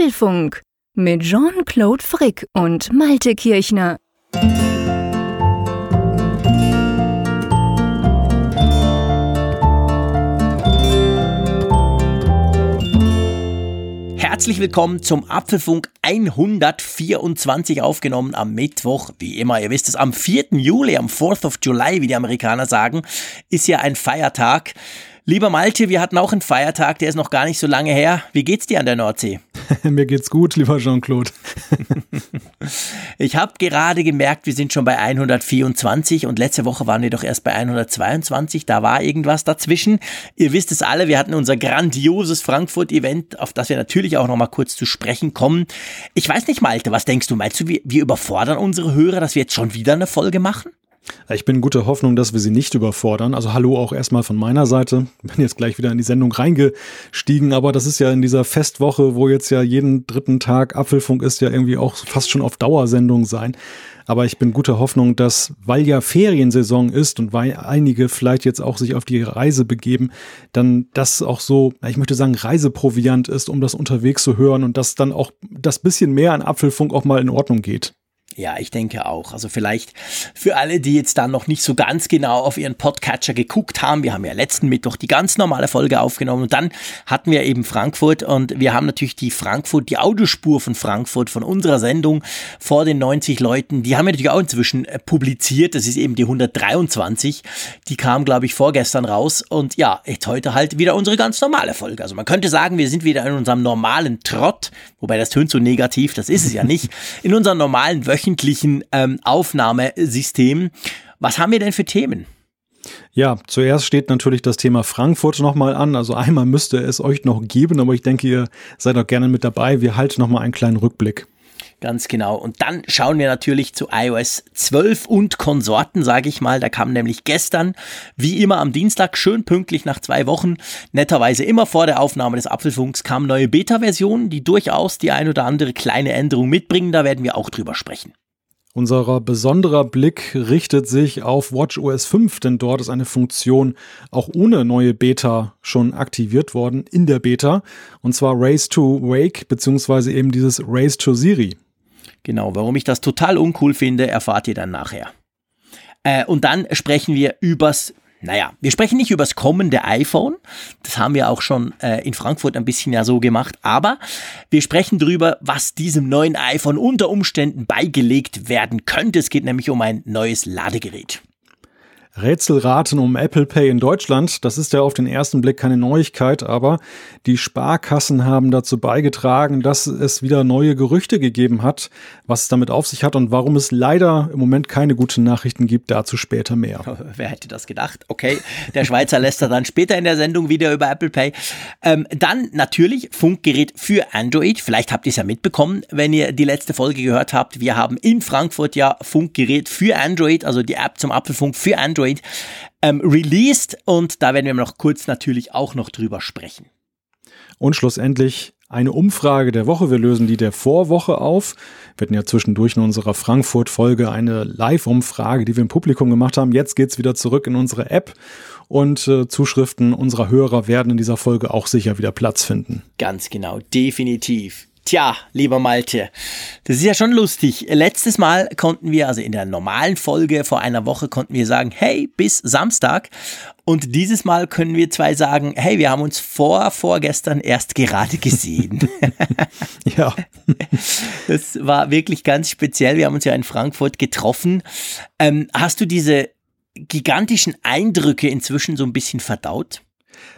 Apfelfunk mit Jean-Claude Frick und Malte Kirchner. Herzlich willkommen zum Apfelfunk 124 aufgenommen am Mittwoch. Wie immer, ihr wisst es, am 4. Juli, am 4th of July, wie die Amerikaner sagen, ist ja ein Feiertag. Lieber Malte, wir hatten auch einen Feiertag, der ist noch gar nicht so lange her. Wie geht's dir an der Nordsee? Mir geht's gut, lieber Jean-Claude. ich habe gerade gemerkt, wir sind schon bei 124 und letzte Woche waren wir doch erst bei 122. Da war irgendwas dazwischen. Ihr wisst es alle, wir hatten unser grandioses Frankfurt-Event, auf das wir natürlich auch noch mal kurz zu sprechen kommen. Ich weiß nicht, Malte, was denkst du? Meinst du, wir, wir überfordern unsere Hörer, dass wir jetzt schon wieder eine Folge machen? Ich bin guter Hoffnung, dass wir sie nicht überfordern. Also hallo auch erstmal von meiner Seite. Bin jetzt gleich wieder in die Sendung reingestiegen, aber das ist ja in dieser Festwoche, wo jetzt ja jeden dritten Tag Apfelfunk ist, ja irgendwie auch fast schon auf Dauersendung sein. Aber ich bin guter Hoffnung, dass, weil ja Feriensaison ist und weil einige vielleicht jetzt auch sich auf die Reise begeben, dann das auch so, ich möchte sagen, Reiseproviant ist, um das unterwegs zu hören und dass dann auch das bisschen mehr an Apfelfunk auch mal in Ordnung geht. Ja, ich denke auch. Also vielleicht für alle, die jetzt dann noch nicht so ganz genau auf ihren Podcatcher geguckt haben. Wir haben ja letzten Mittwoch die ganz normale Folge aufgenommen und dann hatten wir eben Frankfurt und wir haben natürlich die Frankfurt, die Audiospur von Frankfurt von unserer Sendung vor den 90 Leuten, die haben wir natürlich auch inzwischen äh, publiziert. Das ist eben die 123. Die kam, glaube ich, vorgestern raus und ja, jetzt heute halt wieder unsere ganz normale Folge. Also man könnte sagen, wir sind wieder in unserem normalen Trott, wobei das tönt so negativ, das ist es ja nicht, in unserem normalen Wöchentlichen wöchentlichen ähm, Aufnahmesystem. Was haben wir denn für Themen? Ja, zuerst steht natürlich das Thema Frankfurt nochmal an. Also einmal müsste es euch noch geben, aber ich denke, ihr seid auch gerne mit dabei. Wir halten nochmal einen kleinen Rückblick. Ganz genau. Und dann schauen wir natürlich zu iOS 12 und Konsorten, sage ich mal. Da kam nämlich gestern, wie immer am Dienstag, schön pünktlich nach zwei Wochen, netterweise immer vor der Aufnahme des Apfelfunks, kamen neue Beta-Versionen, die durchaus die ein oder andere kleine Änderung mitbringen. Da werden wir auch drüber sprechen. Unser besonderer Blick richtet sich auf WatchOS 5, denn dort ist eine Funktion auch ohne neue Beta schon aktiviert worden in der Beta, und zwar Race to Wake beziehungsweise eben dieses Race to Siri. Genau, warum ich das total uncool finde, erfahrt ihr dann nachher. Äh, und dann sprechen wir übers naja, wir sprechen nicht über das kommende iPhone. Das haben wir auch schon äh, in Frankfurt ein bisschen ja so gemacht. Aber wir sprechen darüber, was diesem neuen iPhone unter Umständen beigelegt werden könnte. Es geht nämlich um ein neues Ladegerät. Rätselraten um Apple Pay in Deutschland. Das ist ja auf den ersten Blick keine Neuigkeit, aber die Sparkassen haben dazu beigetragen, dass es wieder neue Gerüchte gegeben hat, was es damit auf sich hat und warum es leider im Moment keine guten Nachrichten gibt. Dazu später mehr. Wer hätte das gedacht? Okay, der Schweizer lässt er dann später in der Sendung wieder über Apple Pay. Ähm, dann natürlich Funkgerät für Android. Vielleicht habt ihr es ja mitbekommen, wenn ihr die letzte Folge gehört habt. Wir haben in Frankfurt ja Funkgerät für Android, also die App zum Apfelfunk für Android Android ähm, released und da werden wir noch kurz natürlich auch noch drüber sprechen. Und schlussendlich eine Umfrage der Woche. Wir lösen die der Vorwoche auf. Wir hatten ja zwischendurch in unserer Frankfurt-Folge eine Live-Umfrage, die wir im Publikum gemacht haben. Jetzt geht's wieder zurück in unsere App und äh, Zuschriften unserer Hörer werden in dieser Folge auch sicher wieder Platz finden. Ganz genau, definitiv. Tja, lieber Malte, das ist ja schon lustig. Letztes Mal konnten wir, also in der normalen Folge vor einer Woche, konnten wir sagen, hey, bis Samstag. Und dieses Mal können wir zwei sagen, hey, wir haben uns vor, vorgestern erst gerade gesehen. ja. Das war wirklich ganz speziell. Wir haben uns ja in Frankfurt getroffen. Ähm, hast du diese gigantischen Eindrücke inzwischen so ein bisschen verdaut?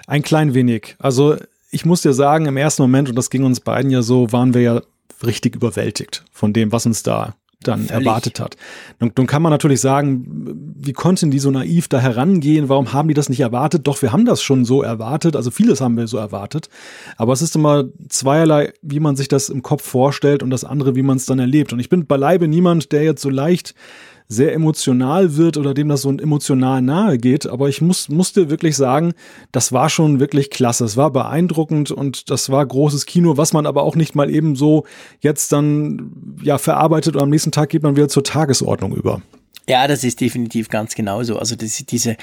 Ein klein wenig. Also ich muss dir sagen, im ersten Moment, und das ging uns beiden ja so, waren wir ja richtig überwältigt von dem, was uns da dann Völlig. erwartet hat. Nun, nun, kann man natürlich sagen, wie konnten die so naiv da herangehen? Warum haben die das nicht erwartet? Doch, wir haben das schon so erwartet. Also vieles haben wir so erwartet. Aber es ist immer zweierlei, wie man sich das im Kopf vorstellt und das andere, wie man es dann erlebt. Und ich bin beileibe niemand, der jetzt so leicht sehr emotional wird oder dem das so emotional nahe geht. Aber ich muss, musste wirklich sagen, das war schon wirklich klasse. Es war beeindruckend und das war großes Kino, was man aber auch nicht mal eben so jetzt dann ja verarbeitet und am nächsten Tag geht man wieder zur Tagesordnung über. Ja, das ist definitiv ganz genauso. Also das, diese,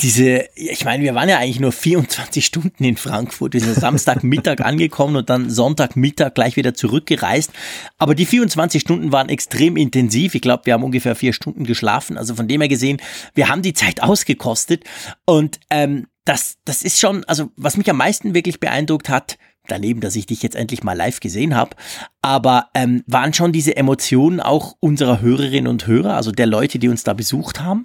diese, ich meine, wir waren ja eigentlich nur 24 Stunden in Frankfurt. Wir sind Samstagmittag angekommen und dann Sonntagmittag gleich wieder zurückgereist. Aber die 24 Stunden waren extrem intensiv. Ich glaube, wir haben ungefähr vier Stunden geschlafen. Also von dem her gesehen, wir haben die Zeit ausgekostet. Und ähm, das, das ist schon, also was mich am meisten wirklich beeindruckt hat, daneben, dass ich dich jetzt endlich mal live gesehen habe, aber ähm, waren schon diese Emotionen auch unserer Hörerinnen und Hörer, also der Leute, die uns da besucht haben.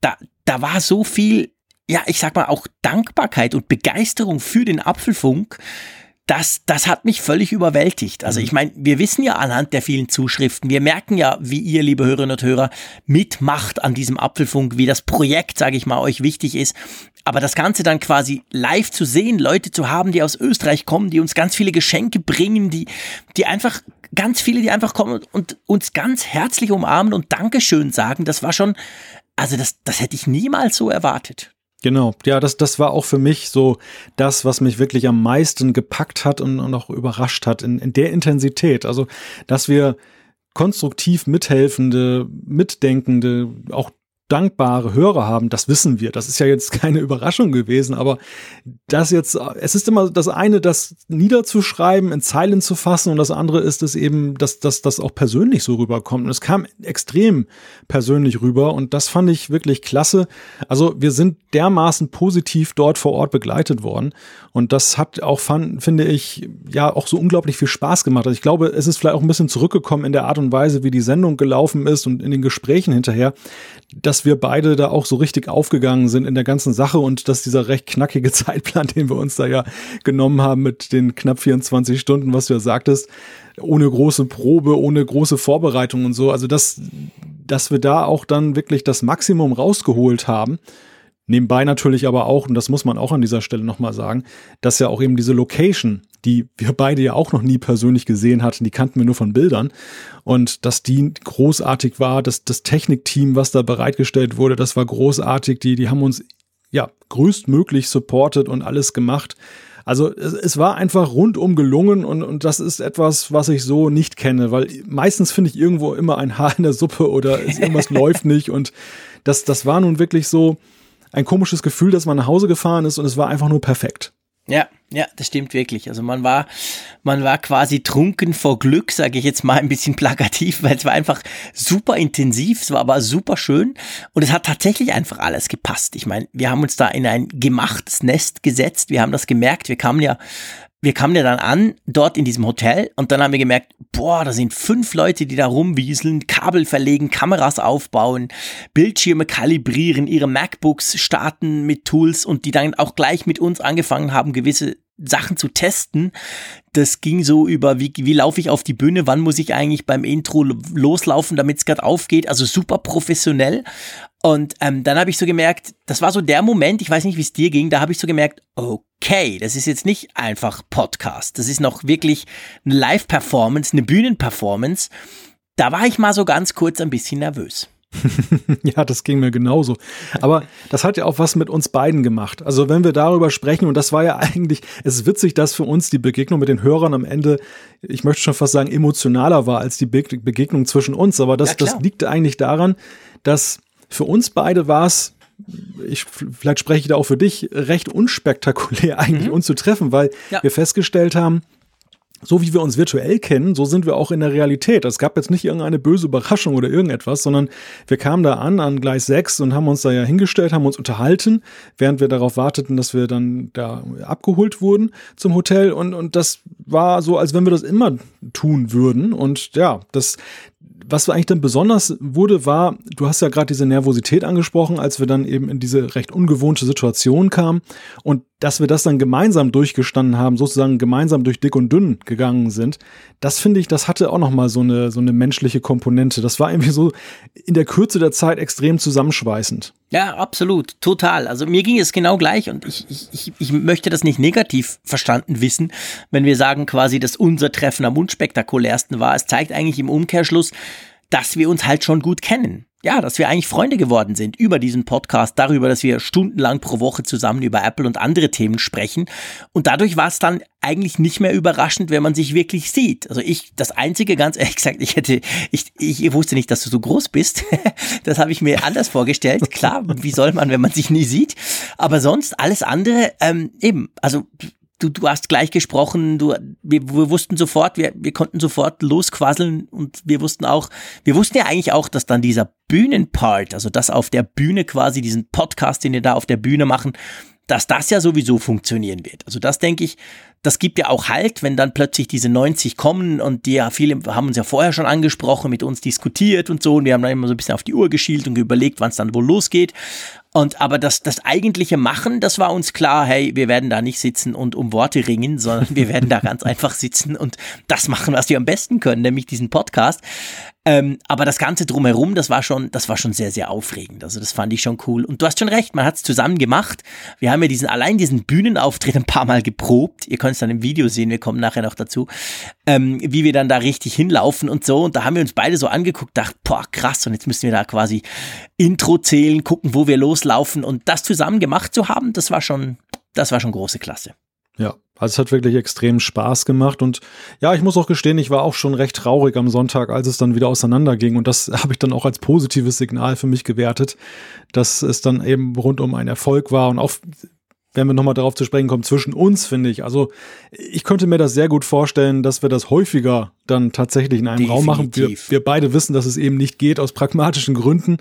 Da, da war so viel, ja, ich sag mal auch Dankbarkeit und Begeisterung für den Apfelfunk. Das, das hat mich völlig überwältigt. Also ich meine, wir wissen ja anhand der vielen Zuschriften, wir merken ja, wie ihr, liebe Hörerinnen und Hörer, mitmacht an diesem Apfelfunk, wie das Projekt, sage ich mal, euch wichtig ist. Aber das Ganze dann quasi live zu sehen, Leute zu haben, die aus Österreich kommen, die uns ganz viele Geschenke bringen, die, die einfach, ganz viele, die einfach kommen und uns ganz herzlich umarmen und Dankeschön sagen, das war schon, also das, das hätte ich niemals so erwartet. Genau, ja, das, das war auch für mich so das, was mich wirklich am meisten gepackt hat und, und auch überrascht hat in, in der Intensität. Also, dass wir konstruktiv mithelfende, mitdenkende, auch dankbare Hörer haben, das wissen wir. Das ist ja jetzt keine Überraschung gewesen, aber das jetzt, es ist immer das eine, das niederzuschreiben, in Zeilen zu fassen und das andere ist es eben, dass, das auch persönlich so rüberkommt. Und es kam extrem persönlich rüber und das fand ich wirklich klasse. Also wir sind dermaßen positiv dort vor Ort begleitet worden und das hat auch, fand, finde ich, ja auch so unglaublich viel Spaß gemacht. Also ich glaube, es ist vielleicht auch ein bisschen zurückgekommen in der Art und Weise, wie die Sendung gelaufen ist und in den Gesprächen hinterher, dass wir beide da auch so richtig aufgegangen sind in der ganzen Sache und dass dieser recht knackige Zeitplan, den wir uns da ja genommen haben mit den knapp 24 Stunden, was du ja sagtest, ohne große Probe, ohne große Vorbereitung und so, also dass, dass wir da auch dann wirklich das Maximum rausgeholt haben. Nebenbei natürlich aber auch, und das muss man auch an dieser Stelle nochmal sagen, dass ja auch eben diese Location, die wir beide ja auch noch nie persönlich gesehen hatten, die kannten wir nur von Bildern. Und dass die großartig war, dass das Technikteam, was da bereitgestellt wurde, das war großartig. Die, die haben uns ja größtmöglich supportet und alles gemacht. Also es, es war einfach rundum gelungen und, und das ist etwas, was ich so nicht kenne, weil meistens finde ich irgendwo immer ein Haar in der Suppe oder irgendwas läuft nicht und das, das war nun wirklich so, ein komisches Gefühl, dass man nach Hause gefahren ist und es war einfach nur perfekt. Ja, ja, das stimmt wirklich. Also man war, man war quasi trunken vor Glück, sage ich jetzt mal ein bisschen plakativ, weil es war einfach super intensiv, es war aber super schön und es hat tatsächlich einfach alles gepasst. Ich meine, wir haben uns da in ein gemachtes Nest gesetzt, wir haben das gemerkt, wir kamen ja wir kamen ja dann an, dort in diesem Hotel, und dann haben wir gemerkt, boah, da sind fünf Leute, die da rumwieseln, Kabel verlegen, Kameras aufbauen, Bildschirme kalibrieren, ihre MacBooks starten mit Tools und die dann auch gleich mit uns angefangen haben, gewisse Sachen zu testen. Das ging so über, wie, wie laufe ich auf die Bühne, wann muss ich eigentlich beim Intro loslaufen, damit es gerade aufgeht. Also super professionell. Und ähm, dann habe ich so gemerkt, das war so der Moment, ich weiß nicht, wie es dir ging, da habe ich so gemerkt, okay, das ist jetzt nicht einfach Podcast, das ist noch wirklich eine Live-Performance, eine Bühnenperformance. Da war ich mal so ganz kurz ein bisschen nervös. ja, das ging mir genauso. Aber das hat ja auch was mit uns beiden gemacht. Also wenn wir darüber sprechen, und das war ja eigentlich, es ist witzig, dass für uns die Begegnung mit den Hörern am Ende, ich möchte schon fast sagen, emotionaler war als die Begegnung zwischen uns. Aber das, ja, das liegt eigentlich daran, dass für uns beide war es ich, vielleicht spreche ich da auch für dich, recht unspektakulär eigentlich mhm. uns zu treffen, weil ja. wir festgestellt haben, so wie wir uns virtuell kennen, so sind wir auch in der Realität. Es gab jetzt nicht irgendeine böse Überraschung oder irgendetwas, sondern wir kamen da an, an Gleis 6 und haben uns da ja hingestellt, haben uns unterhalten, während wir darauf warteten, dass wir dann da abgeholt wurden zum Hotel. Und, und das war so, als wenn wir das immer tun würden. Und ja, das, was eigentlich dann besonders wurde, war, du hast ja gerade diese Nervosität angesprochen, als wir dann eben in diese recht ungewohnte Situation kamen. Und dass wir das dann gemeinsam durchgestanden haben, sozusagen gemeinsam durch dick und dünn gegangen sind. Das finde ich, das hatte auch noch mal so eine so eine menschliche Komponente. Das war irgendwie so in der Kürze der Zeit extrem zusammenschweißend. Ja, absolut, total. Also mir ging es genau gleich und ich, ich, ich möchte das nicht negativ verstanden wissen, wenn wir sagen quasi, dass unser Treffen am unspektakulärsten war. Es zeigt eigentlich im Umkehrschluss, dass wir uns halt schon gut kennen. Ja, dass wir eigentlich Freunde geworden sind über diesen Podcast, darüber, dass wir stundenlang pro Woche zusammen über Apple und andere Themen sprechen. Und dadurch war es dann eigentlich nicht mehr überraschend, wenn man sich wirklich sieht. Also ich, das Einzige, ganz ehrlich gesagt, ich hätte, ich, ich wusste nicht, dass du so groß bist. das habe ich mir anders vorgestellt. Klar, wie soll man, wenn man sich nie sieht? Aber sonst alles andere, ähm, eben, also du, du hast gleich gesprochen, du, wir, wir wussten sofort, wir, wir konnten sofort losquasseln und wir wussten auch, wir wussten ja eigentlich auch, dass dann dieser Bühnenpart, also das auf der Bühne quasi, diesen Podcast, den wir da auf der Bühne machen, dass das ja sowieso funktionieren wird. Also das denke ich, das gibt ja auch Halt, wenn dann plötzlich diese 90 kommen und die ja viele haben uns ja vorher schon angesprochen, mit uns diskutiert und so und wir haben dann immer so ein bisschen auf die Uhr geschielt und überlegt, wann es dann wohl losgeht. Und aber das, das eigentliche Machen, das war uns klar, hey, wir werden da nicht sitzen und um Worte ringen, sondern wir werden da ganz einfach sitzen und das machen, was wir am besten können, nämlich diesen Podcast. Ähm, aber das Ganze drumherum, das war schon, das war schon sehr, sehr aufregend. Also das fand ich schon cool. Und du hast schon recht, man hat es zusammen gemacht. Wir haben ja diesen, allein diesen Bühnenauftritt ein paar Mal geprobt. Ihr könnt es dann im Video sehen, wir kommen nachher noch dazu, ähm, wie wir dann da richtig hinlaufen und so. Und da haben wir uns beide so angeguckt, dachte, boah, krass, und jetzt müssen wir da quasi Intro zählen, gucken, wo wir loslaufen. Und das zusammen gemacht zu haben, das war schon, das war schon große Klasse. Ja, also es hat wirklich extrem Spaß gemacht und ja, ich muss auch gestehen, ich war auch schon recht traurig am Sonntag, als es dann wieder auseinanderging und das habe ich dann auch als positives Signal für mich gewertet, dass es dann eben rund um einen Erfolg war und auch wenn wir nochmal darauf zu sprechen kommen, zwischen uns, finde ich. Also ich könnte mir das sehr gut vorstellen, dass wir das häufiger dann tatsächlich in einem Definitiv. Raum machen. Wir, wir beide wissen, dass es eben nicht geht aus pragmatischen Gründen.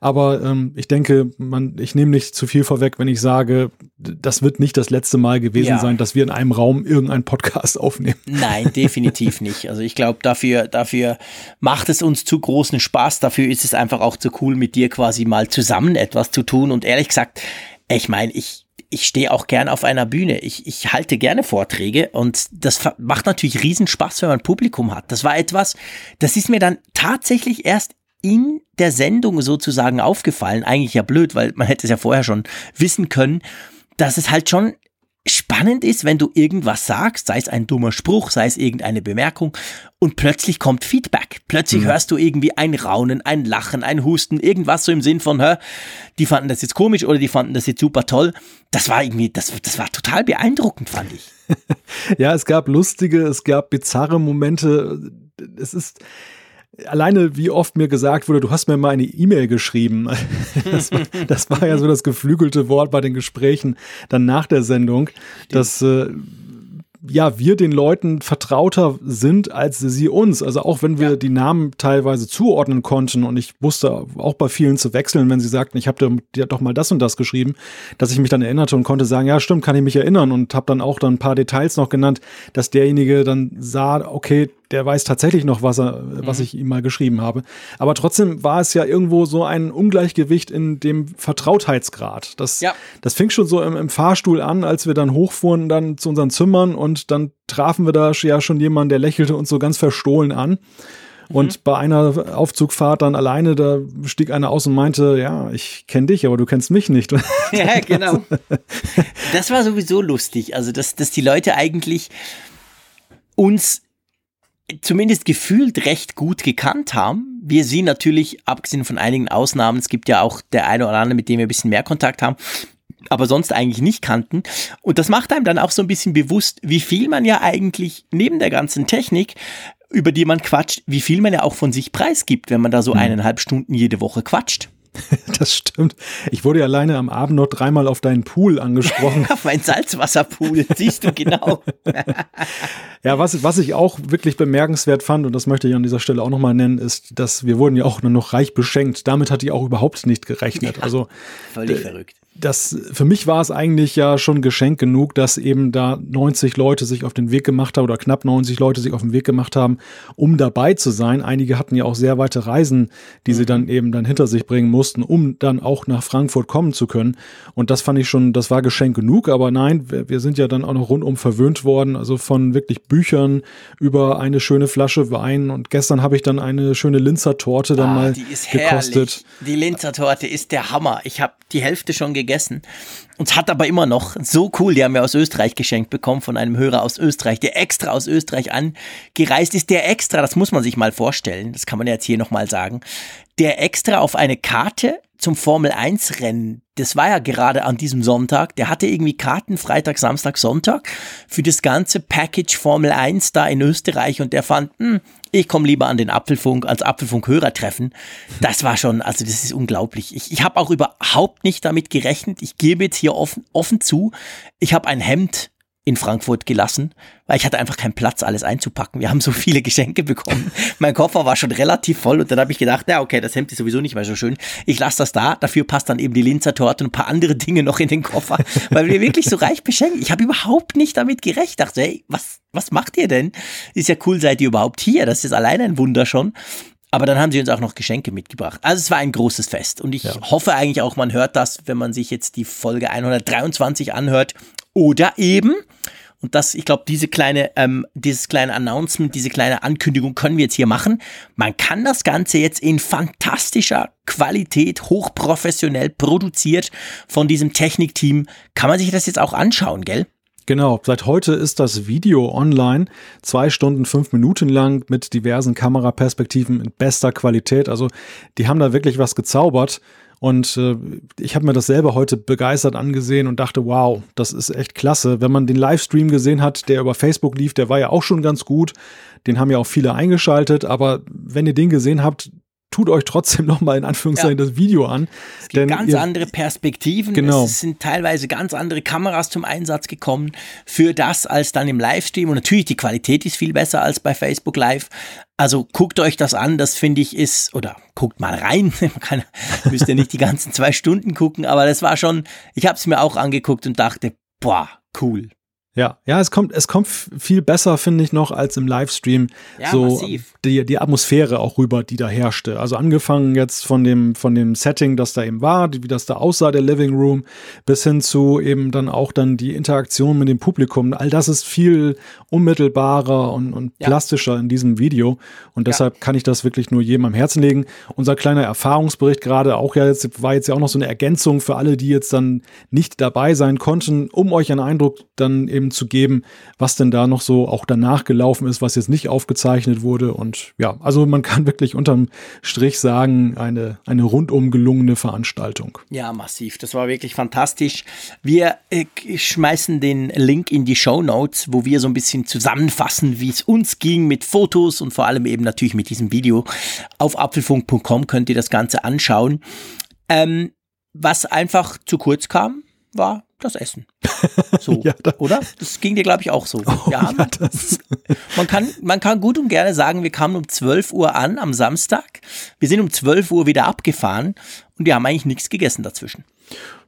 Aber ähm, ich denke, man, ich nehme nicht zu viel vorweg, wenn ich sage, das wird nicht das letzte Mal gewesen ja. sein, dass wir in einem Raum irgendeinen Podcast aufnehmen. Nein, definitiv nicht. Also ich glaube, dafür, dafür macht es uns zu großen Spaß. Dafür ist es einfach auch zu cool, mit dir quasi mal zusammen etwas zu tun. Und ehrlich gesagt, ich meine, ich, ich stehe auch gern auf einer Bühne. Ich, ich halte gerne Vorträge und das macht natürlich riesen Spaß, wenn man Publikum hat. Das war etwas, das ist mir dann tatsächlich erst in der Sendung sozusagen aufgefallen. Eigentlich ja blöd, weil man hätte es ja vorher schon wissen können, dass es halt schon spannend ist, wenn du irgendwas sagst, sei es ein dummer Spruch, sei es irgendeine Bemerkung und plötzlich kommt Feedback. Plötzlich mhm. hörst du irgendwie ein Raunen, ein Lachen, ein Husten, irgendwas so im Sinn von, hör, die fanden das jetzt komisch oder die fanden das jetzt super toll. Das war irgendwie, das, das war total beeindruckend, fand ich. ja, es gab lustige, es gab bizarre Momente. Es ist, alleine wie oft mir gesagt wurde, du hast mir mal eine E-Mail geschrieben. Das war, das war, ja so das geflügelte Wort bei den Gesprächen dann nach der Sendung, dass äh, ja, wir den Leuten vertrauter sind als sie uns. Also auch wenn wir ja. die Namen teilweise zuordnen konnten und ich wusste auch bei vielen zu wechseln, wenn sie sagten, ich habe dir doch mal das und das geschrieben, dass ich mich dann erinnerte und konnte sagen, ja, stimmt, kann ich mich erinnern und habe dann auch dann ein paar Details noch genannt, dass derjenige dann sah, okay, der weiß tatsächlich noch, was er, was mhm. ich ihm mal geschrieben habe. Aber trotzdem war es ja irgendwo so ein Ungleichgewicht in dem Vertrautheitsgrad. Das, ja. das fing schon so im, im, Fahrstuhl an, als wir dann hochfuhren dann zu unseren Zimmern und dann trafen wir da ja schon jemanden, der lächelte uns so ganz verstohlen an. Und mhm. bei einer Aufzugfahrt dann alleine, da stieg einer aus und meinte, ja, ich kenne dich, aber du kennst mich nicht. Ja, genau. Das war sowieso lustig. Also, dass, dass die Leute eigentlich uns zumindest gefühlt recht gut gekannt haben. Wir sie natürlich, abgesehen von einigen Ausnahmen, es gibt ja auch der eine oder andere, mit dem wir ein bisschen mehr Kontakt haben, aber sonst eigentlich nicht kannten. Und das macht einem dann auch so ein bisschen bewusst, wie viel man ja eigentlich neben der ganzen Technik über die man quatscht, wie viel man ja auch von sich preisgibt, wenn man da so mhm. eineinhalb Stunden jede Woche quatscht. Das stimmt. Ich wurde ja alleine am Abend noch dreimal auf deinen Pool angesprochen. auf meinen Salzwasserpool, siehst du genau. ja, was, was ich auch wirklich bemerkenswert fand, und das möchte ich an dieser Stelle auch nochmal nennen, ist, dass wir wurden ja auch nur noch reich beschenkt. Damit hat die auch überhaupt nicht gerechnet. Ja, also völlig verrückt das, für mich war es eigentlich ja schon Geschenk genug, dass eben da 90 Leute sich auf den Weg gemacht haben oder knapp 90 Leute sich auf den Weg gemacht haben, um dabei zu sein. Einige hatten ja auch sehr weite Reisen, die mhm. sie dann eben dann hinter sich bringen mussten, um dann auch nach Frankfurt kommen zu können. Und das fand ich schon, das war Geschenk genug. Aber nein, wir, sind ja dann auch noch rundum verwöhnt worden, also von wirklich Büchern über eine schöne Flasche Wein. Und gestern habe ich dann eine schöne Linzer Torte dann ah, mal die ist gekostet. Herrlich. Die Linzer Torte ist der Hammer. Ich habe die Hälfte schon gegessen gegessen. Uns hat aber immer noch so cool, die haben wir aus Österreich geschenkt bekommen von einem Hörer aus Österreich, der extra aus Österreich angereist ist, der extra, das muss man sich mal vorstellen, das kann man jetzt hier nochmal sagen, der extra auf eine Karte zum Formel 1 Rennen. Das war ja gerade an diesem Sonntag. Der hatte irgendwie Karten Freitag, Samstag, Sonntag für das ganze Package Formel 1 da in Österreich und der fand, hm, ich komme lieber an den Apfelfunk als Apfelfunk-Hörertreffen. Das war schon, also das ist unglaublich. Ich, ich habe auch überhaupt nicht damit gerechnet. Ich gebe jetzt hier offen, offen zu, ich habe ein Hemd in Frankfurt gelassen, weil ich hatte einfach keinen Platz, alles einzupacken. Wir haben so viele Geschenke bekommen. mein Koffer war schon relativ voll und dann habe ich gedacht, na okay, das Hemd ist sowieso nicht mehr so schön. Ich lasse das da. Dafür passt dann eben die Linzer Torte und ein paar andere Dinge noch in den Koffer, weil wir wirklich so reich beschenken. Ich habe überhaupt nicht damit gerechnet. Dachte, hey, was, was macht ihr denn? Ist ja cool, seid ihr überhaupt hier. Das ist alleine ein Wunder schon. Aber dann haben sie uns auch noch Geschenke mitgebracht. Also es war ein großes Fest. Und ich ja. hoffe eigentlich auch, man hört das, wenn man sich jetzt die Folge 123 anhört. Oder eben, und das, ich glaube, diese kleine, ähm, dieses kleine Announcement, diese kleine Ankündigung können wir jetzt hier machen. Man kann das Ganze jetzt in fantastischer Qualität, hochprofessionell produziert von diesem Technikteam. Kann man sich das jetzt auch anschauen, gell? Genau, seit heute ist das Video online, zwei Stunden, fünf Minuten lang mit diversen Kameraperspektiven in bester Qualität. Also die haben da wirklich was gezaubert. Und äh, ich habe mir das selber heute begeistert angesehen und dachte, wow, das ist echt klasse. Wenn man den Livestream gesehen hat, der über Facebook lief, der war ja auch schon ganz gut. Den haben ja auch viele eingeschaltet. Aber wenn ihr den gesehen habt, tut euch trotzdem nochmal in Anführungszeichen ja. das Video an. Es gibt ganz ihr, andere Perspektiven. Genau. Es sind teilweise ganz andere Kameras zum Einsatz gekommen für das als dann im Livestream. Und natürlich die Qualität ist viel besser als bei Facebook Live. Also guckt euch das an, das finde ich ist, oder guckt mal rein, kann, müsst ihr nicht die ganzen zwei Stunden gucken, aber das war schon, ich habe es mir auch angeguckt und dachte, boah, cool. Ja, ja, es kommt, es kommt viel besser, finde ich, noch als im Livestream. Ja, so massiv. Die, die Atmosphäre auch rüber, die da herrschte. Also angefangen jetzt von dem, von dem Setting, das da eben war, wie das da aussah, der Living Room, bis hin zu eben dann auch dann die Interaktion mit dem Publikum. All das ist viel unmittelbarer und, und ja. plastischer in diesem Video. Und deshalb ja. kann ich das wirklich nur jedem am Herzen legen. Unser kleiner Erfahrungsbericht gerade auch ja jetzt, war jetzt ja auch noch so eine Ergänzung für alle, die jetzt dann nicht dabei sein konnten, um euch einen Eindruck dann eben zu geben, was denn da noch so auch danach gelaufen ist, was jetzt nicht aufgezeichnet wurde. Und ja, also man kann wirklich unterm Strich sagen, eine, eine rundum gelungene Veranstaltung. Ja, massiv. Das war wirklich fantastisch. Wir äh, schmeißen den Link in die Show Notes, wo wir so ein bisschen zusammenfassen, wie es uns ging mit Fotos und vor allem eben natürlich mit diesem Video. Auf apfelfunk.com könnt ihr das Ganze anschauen. Ähm, was einfach zu kurz kam, war das Essen. So, ja, da, oder? Das ging dir, glaube ich, auch so. Oh, ja, man, kann, man kann gut und gerne sagen, wir kamen um 12 Uhr an am Samstag. Wir sind um 12 Uhr wieder abgefahren und wir haben eigentlich nichts gegessen dazwischen.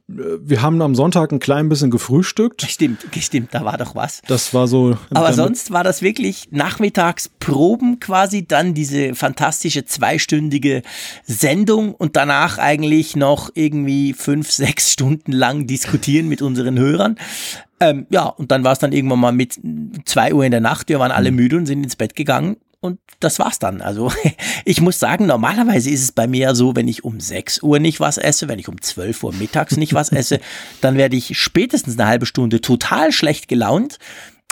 Wir haben am Sonntag ein klein bisschen gefrühstückt. Stimmt, stimmt, da war doch was. Das war so. Aber sonst war das wirklich Nachmittagsproben quasi, dann diese fantastische zweistündige Sendung und danach eigentlich noch irgendwie fünf, sechs Stunden lang diskutieren mit unseren Hörern. Ähm, ja, und dann war es dann irgendwann mal mit zwei Uhr in der Nacht. Wir waren alle mhm. müde und sind ins Bett gegangen und das war's dann. Also ich muss sagen, normalerweise ist es bei mir so, wenn ich um 6 Uhr nicht was esse, wenn ich um 12 Uhr mittags nicht was esse, dann werde ich spätestens eine halbe Stunde total schlecht gelaunt.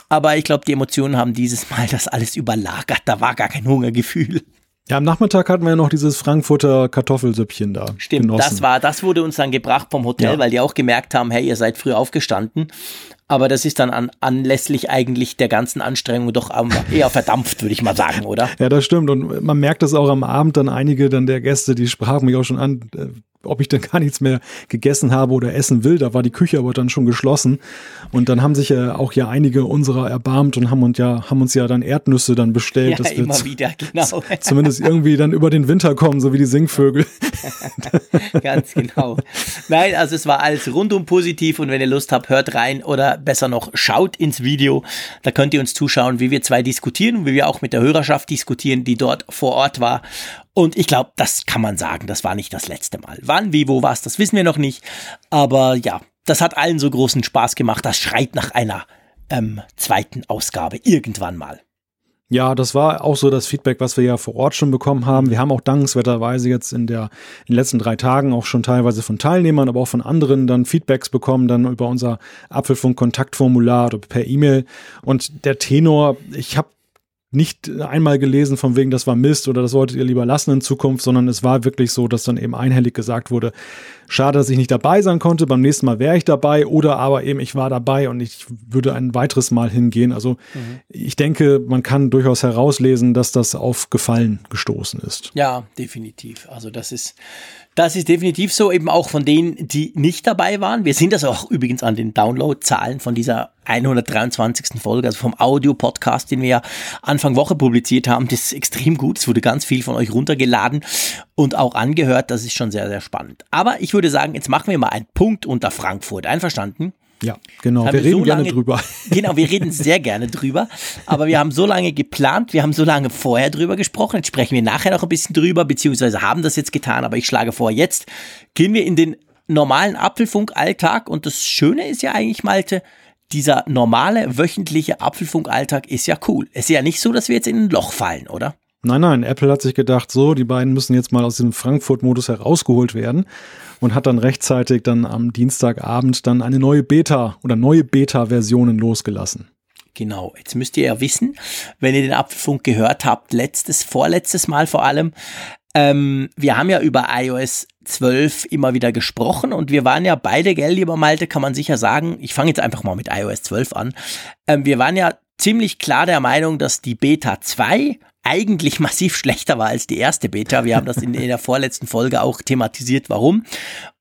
Aber ich glaube, die Emotionen haben dieses Mal das alles überlagert. Da war gar kein Hungergefühl. Ja, am Nachmittag hatten wir ja noch dieses Frankfurter Kartoffelsüppchen da. Stimmt, genossen. das war, das wurde uns dann gebracht vom Hotel, ja. weil die auch gemerkt haben, hey, ihr seid früh aufgestanden. Aber das ist dann an, anlässlich eigentlich der ganzen Anstrengung doch eher verdampft, würde ich mal sagen, oder? Ja, das stimmt. Und man merkt das auch am Abend dann einige dann der Gäste, die sprachen mich auch schon an, äh, ob ich dann gar nichts mehr gegessen habe oder essen will. Da war die Küche aber dann schon geschlossen. Und dann haben sich ja auch ja einige unserer erbarmt und haben uns ja, haben uns ja dann Erdnüsse dann bestellt. Ja, dass immer wieder, genau. Zumindest irgendwie dann über den Winter kommen, so wie die Singvögel. Ganz genau. Nein, also es war alles rundum positiv und wenn ihr Lust habt, hört rein oder besser noch schaut ins Video. Da könnt ihr uns zuschauen, wie wir zwei diskutieren und wie wir auch mit der Hörerschaft diskutieren, die dort vor Ort war. Und ich glaube, das kann man sagen, das war nicht das letzte Mal. Wann, wie, wo, was, das wissen wir noch nicht. Aber ja, das hat allen so großen Spaß gemacht. Das schreit nach einer ähm, zweiten Ausgabe irgendwann mal. Ja, das war auch so das Feedback, was wir ja vor Ort schon bekommen haben. Wir haben auch dankenswerterweise jetzt in der in den letzten drei Tagen auch schon teilweise von Teilnehmern, aber auch von anderen dann Feedbacks bekommen, dann über unser Apfelfunk-Kontaktformular oder per E-Mail. Und der Tenor, ich habe nicht einmal gelesen von wegen, das war Mist oder das solltet ihr lieber lassen in Zukunft, sondern es war wirklich so, dass dann eben einhellig gesagt wurde, schade, dass ich nicht dabei sein konnte, beim nächsten Mal wäre ich dabei oder aber eben ich war dabei und ich würde ein weiteres Mal hingehen. Also mhm. ich denke, man kann durchaus herauslesen, dass das auf Gefallen gestoßen ist. Ja, definitiv. Also das ist das ist definitiv so, eben auch von denen, die nicht dabei waren. Wir sind das auch übrigens an den Downloadzahlen von dieser 123. Folge, also vom Audio-Podcast, den wir ja Anfang Woche publiziert haben. Das ist extrem gut. Es wurde ganz viel von euch runtergeladen und auch angehört. Das ist schon sehr, sehr spannend. Aber ich würde sagen, jetzt machen wir mal einen Punkt unter Frankfurt. Einverstanden? Ja, genau. Wir reden so gerne drüber. Genau, wir reden sehr gerne drüber. Aber wir haben so lange geplant, wir haben so lange vorher drüber gesprochen. Jetzt sprechen wir nachher noch ein bisschen drüber, beziehungsweise haben das jetzt getan. Aber ich schlage vor, jetzt gehen wir in den normalen Apfelfunk-Alltag. Und das Schöne ist ja eigentlich, Malte, dieser normale wöchentliche Apfelfunk-Alltag ist ja cool. Es ist ja nicht so, dass wir jetzt in ein Loch fallen, oder? Nein, nein, Apple hat sich gedacht, so, die beiden müssen jetzt mal aus diesem Frankfurt-Modus herausgeholt werden und hat dann rechtzeitig dann am Dienstagabend dann eine neue Beta oder neue Beta-Versionen losgelassen. Genau, jetzt müsst ihr ja wissen, wenn ihr den Apfelfunk gehört habt, letztes, vorletztes Mal vor allem, ähm, wir haben ja über iOS 12 immer wieder gesprochen und wir waren ja beide, gell, lieber Malte, kann man sicher sagen, ich fange jetzt einfach mal mit iOS 12 an, ähm, wir waren ja ziemlich klar der Meinung, dass die Beta 2 eigentlich massiv schlechter war als die erste Beta. Wir haben das in, in der vorletzten Folge auch thematisiert, warum.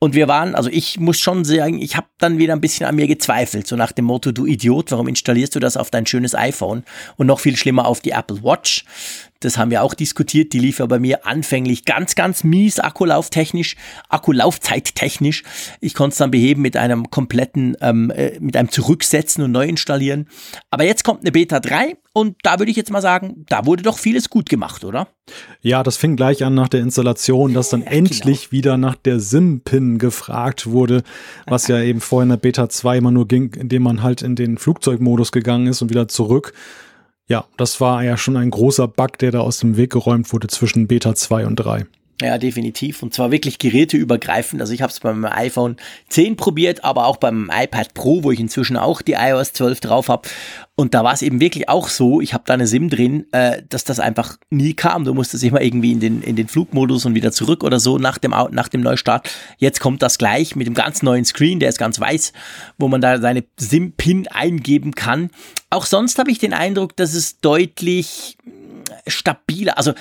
Und wir waren, also ich muss schon sagen, ich habe dann wieder ein bisschen an mir gezweifelt, so nach dem Motto, du Idiot, warum installierst du das auf dein schönes iPhone und noch viel schlimmer auf die Apple Watch? Das haben wir auch diskutiert. Die lief ja bei mir anfänglich ganz, ganz mies akkulauftechnisch, akkulaufzeittechnisch. Ich konnte es dann beheben mit einem kompletten, ähm, äh, mit einem Zurücksetzen und neu installieren. Aber jetzt kommt eine Beta 3 und da würde ich jetzt mal sagen, da wurde doch vieles gut gemacht, oder? Ja, das fing gleich an nach der Installation, dass dann ja, endlich genau. wieder nach der SIM-Pin gefragt wurde, was ja eben vorher in der Beta 2 immer nur ging, indem man halt in den Flugzeugmodus gegangen ist und wieder zurück. Ja, das war ja schon ein großer Bug, der da aus dem Weg geräumt wurde zwischen Beta 2 und 3. Ja, definitiv. Und zwar wirklich geräteübergreifend. Also ich habe es beim iPhone 10 probiert, aber auch beim iPad Pro, wo ich inzwischen auch die iOS 12 drauf habe. Und da war es eben wirklich auch so, ich habe da eine SIM drin, äh, dass das einfach nie kam. Du musstest immer irgendwie in den, in den Flugmodus und wieder zurück oder so nach dem, nach dem Neustart. Jetzt kommt das gleich mit dem ganz neuen Screen, der ist ganz weiß, wo man da seine SIM-Pin eingeben kann. Auch sonst habe ich den Eindruck, dass es deutlich stabiler, also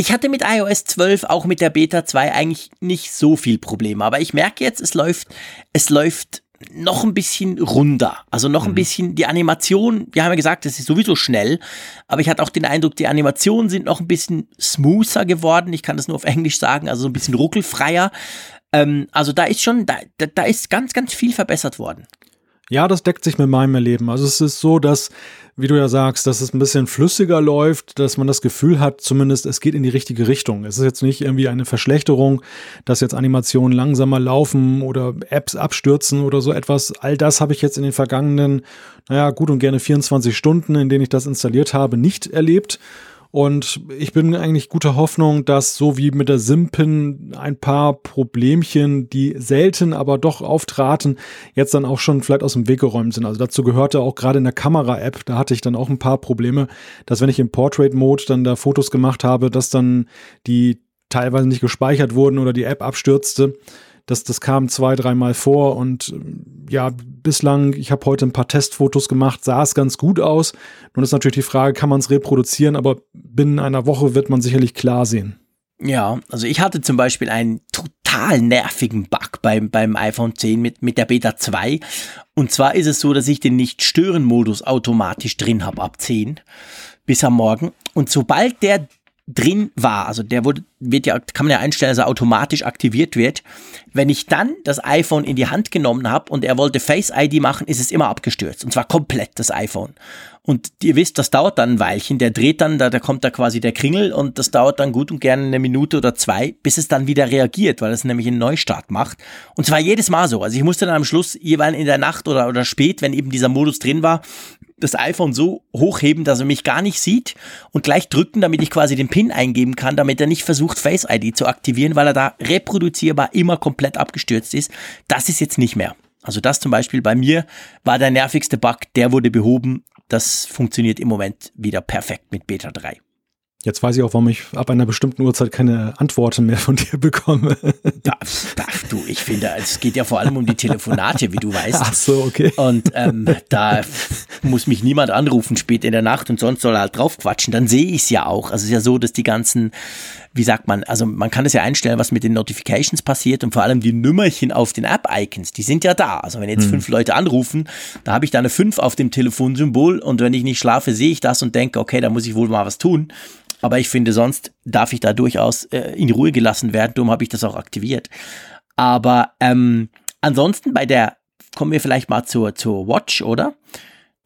ich hatte mit iOS 12 auch mit der Beta 2 eigentlich nicht so viel Probleme, aber ich merke jetzt, es läuft, es läuft noch ein bisschen runder. Also noch ein mhm. bisschen die Animation, wir haben ja gesagt, das ist sowieso schnell, aber ich hatte auch den Eindruck, die Animationen sind noch ein bisschen smoother geworden. Ich kann das nur auf Englisch sagen, also so ein bisschen ruckelfreier. Ähm, also da ist schon, da, da ist ganz, ganz viel verbessert worden. Ja, das deckt sich mit meinem Erleben. Also es ist so, dass, wie du ja sagst, dass es ein bisschen flüssiger läuft, dass man das Gefühl hat, zumindest es geht in die richtige Richtung. Es ist jetzt nicht irgendwie eine Verschlechterung, dass jetzt Animationen langsamer laufen oder Apps abstürzen oder so etwas. All das habe ich jetzt in den vergangenen, naja, gut und gerne 24 Stunden, in denen ich das installiert habe, nicht erlebt. Und ich bin eigentlich guter Hoffnung, dass so wie mit der Simpin ein paar Problemchen, die selten aber doch auftraten, jetzt dann auch schon vielleicht aus dem Weg geräumt sind. Also dazu gehörte auch gerade in der Kamera-App, da hatte ich dann auch ein paar Probleme, dass wenn ich im Portrait-Mode dann da Fotos gemacht habe, dass dann die teilweise nicht gespeichert wurden oder die App abstürzte. Das, das kam zwei, dreimal vor und ja, bislang, ich habe heute ein paar Testfotos gemacht, sah es ganz gut aus. Nun ist natürlich die Frage, kann man es reproduzieren, aber binnen einer Woche wird man sicherlich klar sehen. Ja, also ich hatte zum Beispiel einen total nervigen Bug beim, beim iPhone 10 mit, mit der Beta 2. Und zwar ist es so, dass ich den Nicht-Stören-Modus automatisch drin habe ab 10 bis am Morgen. Und sobald der drin war, also der wurde, wird ja, kann man ja einstellen, dass er automatisch aktiviert wird. Wenn ich dann das iPhone in die Hand genommen habe und er wollte Face ID machen, ist es immer abgestürzt. Und zwar komplett das iPhone. Und ihr wisst, das dauert dann ein Weilchen. Der dreht dann, da, da kommt da quasi der Kringel und das dauert dann gut und gerne eine Minute oder zwei, bis es dann wieder reagiert, weil es nämlich einen Neustart macht. Und zwar jedes Mal so. Also ich musste dann am Schluss jeweils in der Nacht oder, oder spät, wenn eben dieser Modus drin war, das iPhone so hochheben, dass er mich gar nicht sieht und gleich drücken, damit ich quasi den PIN eingeben kann, damit er nicht versucht, Face ID zu aktivieren, weil er da reproduzierbar immer komplett abgestürzt ist. Das ist jetzt nicht mehr. Also das zum Beispiel bei mir war der nervigste Bug, der wurde behoben. Das funktioniert im Moment wieder perfekt mit Beta 3. Jetzt weiß ich auch, warum ich ab einer bestimmten Uhrzeit keine Antworten mehr von dir bekomme. Da, da, du, ich finde, es geht ja vor allem um die Telefonate, wie du weißt. Ach so, okay. Und ähm, da muss mich niemand anrufen spät in der Nacht und sonst soll er halt drauf quatschen. Dann sehe ich es ja auch. Also es ist ja so, dass die ganzen, wie sagt man, also man kann es ja einstellen, was mit den Notifications passiert und vor allem die Nummerchen auf den App-Icons, die sind ja da. Also wenn jetzt hm. fünf Leute anrufen, da habe ich da eine fünf auf dem Telefonsymbol und wenn ich nicht schlafe, sehe ich das und denke, okay, da muss ich wohl mal was tun. Aber ich finde, sonst darf ich da durchaus äh, in Ruhe gelassen werden. Darum habe ich das auch aktiviert. Aber ähm, ansonsten bei der, kommen wir vielleicht mal zur, zur Watch, oder?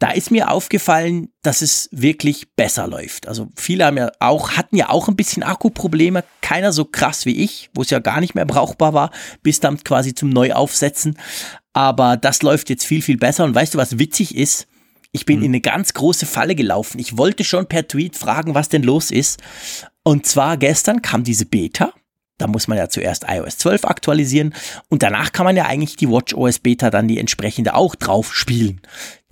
Da ist mir aufgefallen, dass es wirklich besser läuft. Also viele haben ja auch, hatten ja auch ein bisschen Akkuprobleme. Keiner so krass wie ich, wo es ja gar nicht mehr brauchbar war, bis dann quasi zum Neuaufsetzen. Aber das läuft jetzt viel, viel besser. Und weißt du, was witzig ist? Ich bin mhm. in eine ganz große Falle gelaufen. Ich wollte schon per Tweet fragen, was denn los ist. Und zwar gestern kam diese Beta. Da muss man ja zuerst iOS 12 aktualisieren und danach kann man ja eigentlich die WatchOS Beta dann die entsprechende auch drauf spielen.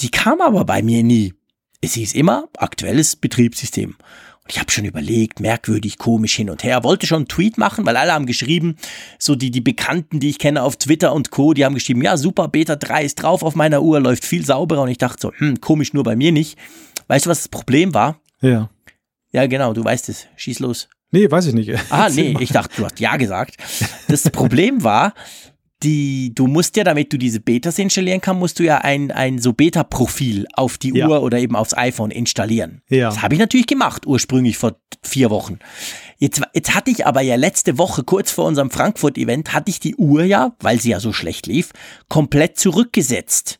Die kam aber bei mir nie. Es hieß immer aktuelles Betriebssystem. Und ich habe schon überlegt, merkwürdig, komisch hin und her. Wollte schon einen Tweet machen, weil alle haben geschrieben, so die, die Bekannten, die ich kenne auf Twitter und Co., die haben geschrieben, ja, super, Beta 3 ist drauf auf meiner Uhr, läuft viel sauberer. Und ich dachte so, hm, komisch, nur bei mir nicht. Weißt du, was das Problem war? Ja. Ja, genau, du weißt es. Schieß los. Nee, weiß ich nicht. Ah, nee, ich dachte, du hast ja gesagt. Das Problem war, die, du musst ja, damit du diese Betas installieren kannst, musst du ja ein, ein so Beta-Profil auf die ja. Uhr oder eben aufs iPhone installieren. Ja. Das habe ich natürlich gemacht, ursprünglich vor vier Wochen. Jetzt, jetzt hatte ich aber ja letzte Woche, kurz vor unserem Frankfurt-Event, hatte ich die Uhr ja, weil sie ja so schlecht lief, komplett zurückgesetzt.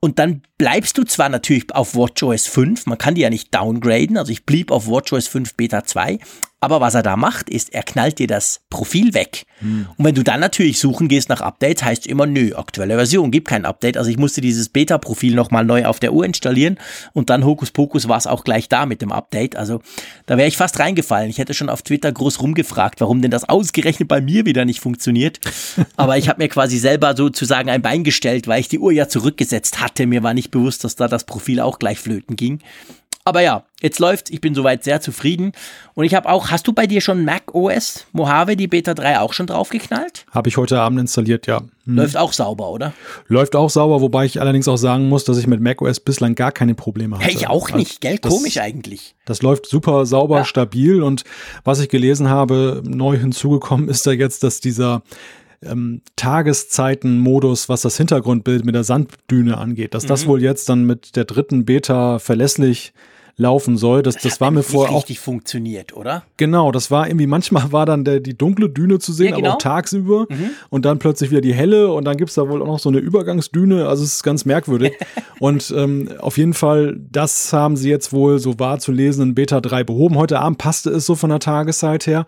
Und dann bleibst du zwar natürlich auf WatchOS 5, man kann die ja nicht downgraden, also ich blieb auf WatchOS 5 Beta 2, aber was er da macht, ist, er knallt dir das Profil weg. Hm. Und wenn du dann natürlich suchen gehst nach Updates, heißt immer, nö, aktuelle Version, gibt kein Update. Also ich musste dieses Beta-Profil nochmal neu auf der Uhr installieren und dann Hokuspokus war es auch gleich da mit dem Update. Also da wäre ich fast reingefallen. Ich hätte schon auf Twitter groß rumgefragt, warum denn das ausgerechnet bei mir wieder nicht funktioniert. aber ich habe mir quasi selber sozusagen ein Bein gestellt, weil ich die Uhr ja zurückgesetzt hatte. Mir war nicht bewusst, dass da das Profil auch gleich flöten ging. Aber ja, jetzt läuft's. Ich bin soweit sehr zufrieden. Und ich habe auch, hast du bei dir schon Mac OS Mojave, die Beta 3 auch schon draufgeknallt? Habe ich heute Abend installiert, ja. Hm. Läuft auch sauber, oder? Läuft auch sauber, wobei ich allerdings auch sagen muss, dass ich mit Mac OS bislang gar keine Probleme hatte. Ich auch nicht, gell? Das, Komisch eigentlich. Das läuft super sauber, ja. stabil. Und was ich gelesen habe, neu hinzugekommen ist da jetzt, dass dieser ähm, Tageszeiten-Modus, was das Hintergrundbild mit der Sanddüne angeht, dass mhm. das wohl jetzt dann mit der dritten Beta verlässlich laufen soll. Das, das, das war mir vorher auch richtig funktioniert, oder? Genau, das war irgendwie manchmal war dann der, die dunkle Düne zu sehen, ja, genau. aber auch tagsüber mhm. und dann plötzlich wieder die helle und dann gibt's da wohl auch noch so eine Übergangsdüne. Also es ist ganz merkwürdig. und ähm, auf jeden Fall, das haben sie jetzt wohl so wahr zu lesen in Beta 3 behoben. Heute Abend passte es so von der Tageszeit her.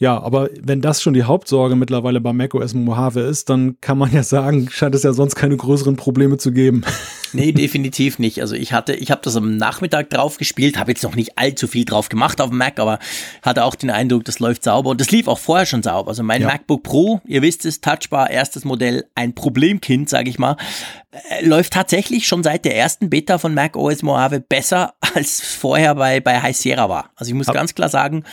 Ja, aber wenn das schon die Hauptsorge mittlerweile bei macOS Mojave ist, dann kann man ja sagen, scheint es ja sonst keine größeren Probleme zu geben. Nee, definitiv nicht. Also ich hatte, ich habe das am Nachmittag drauf gespielt, habe jetzt noch nicht allzu viel drauf gemacht auf dem Mac, aber hatte auch den Eindruck, das läuft sauber und das lief auch vorher schon sauber. Also mein ja. MacBook Pro, ihr wisst es, Touchbar, erstes Modell, ein Problemkind, sage ich mal, äh, läuft tatsächlich schon seit der ersten Beta von macOS Mojave besser als vorher bei bei High Sierra war. Also ich muss Hab ganz klar sagen,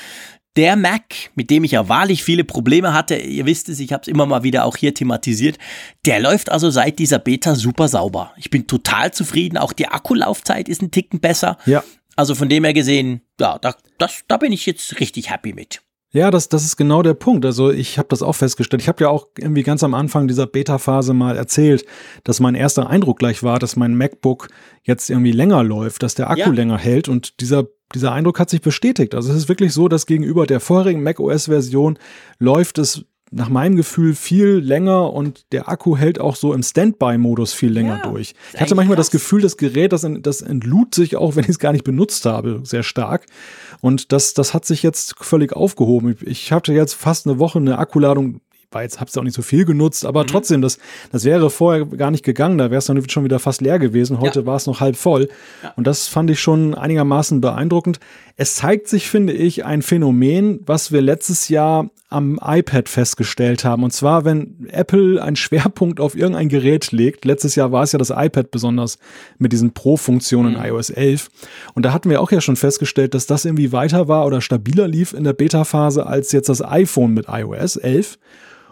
der Mac, mit dem ich ja wahrlich viele Probleme hatte, ihr wisst es, ich habe es immer mal wieder auch hier thematisiert, der läuft also seit dieser Beta super sauber. Ich bin total zufrieden, auch die Akkulaufzeit ist ein Ticken besser. Ja. Also von dem her gesehen, ja, da, das, da bin ich jetzt richtig happy mit. Ja, das, das ist genau der Punkt. Also ich habe das auch festgestellt. Ich habe ja auch irgendwie ganz am Anfang dieser Beta-Phase mal erzählt, dass mein erster Eindruck gleich war, dass mein MacBook jetzt irgendwie länger läuft, dass der Akku ja. länger hält und dieser dieser Eindruck hat sich bestätigt. Also es ist wirklich so, dass gegenüber der vorherigen macOS-Version läuft es nach meinem Gefühl viel länger und der Akku hält auch so im Standby-Modus viel länger ja, durch. Ich hatte manchmal krass. das Gefühl, das Gerät, das, das entlud sich auch, wenn ich es gar nicht benutzt habe, sehr stark. Und das, das hat sich jetzt völlig aufgehoben. Ich hatte jetzt fast eine Woche eine Akkuladung war jetzt, hab's auch nicht so viel genutzt, aber mhm. trotzdem, das, das wäre vorher gar nicht gegangen, da wäre es dann schon wieder fast leer gewesen. Heute ja. war es noch halb voll. Ja. Und das fand ich schon einigermaßen beeindruckend. Es zeigt sich, finde ich, ein Phänomen, was wir letztes Jahr am iPad festgestellt haben. Und zwar, wenn Apple einen Schwerpunkt auf irgendein Gerät legt. Letztes Jahr war es ja das iPad besonders mit diesen Pro-Funktionen mhm. iOS 11. Und da hatten wir auch ja schon festgestellt, dass das irgendwie weiter war oder stabiler lief in der Beta-Phase als jetzt das iPhone mit iOS 11.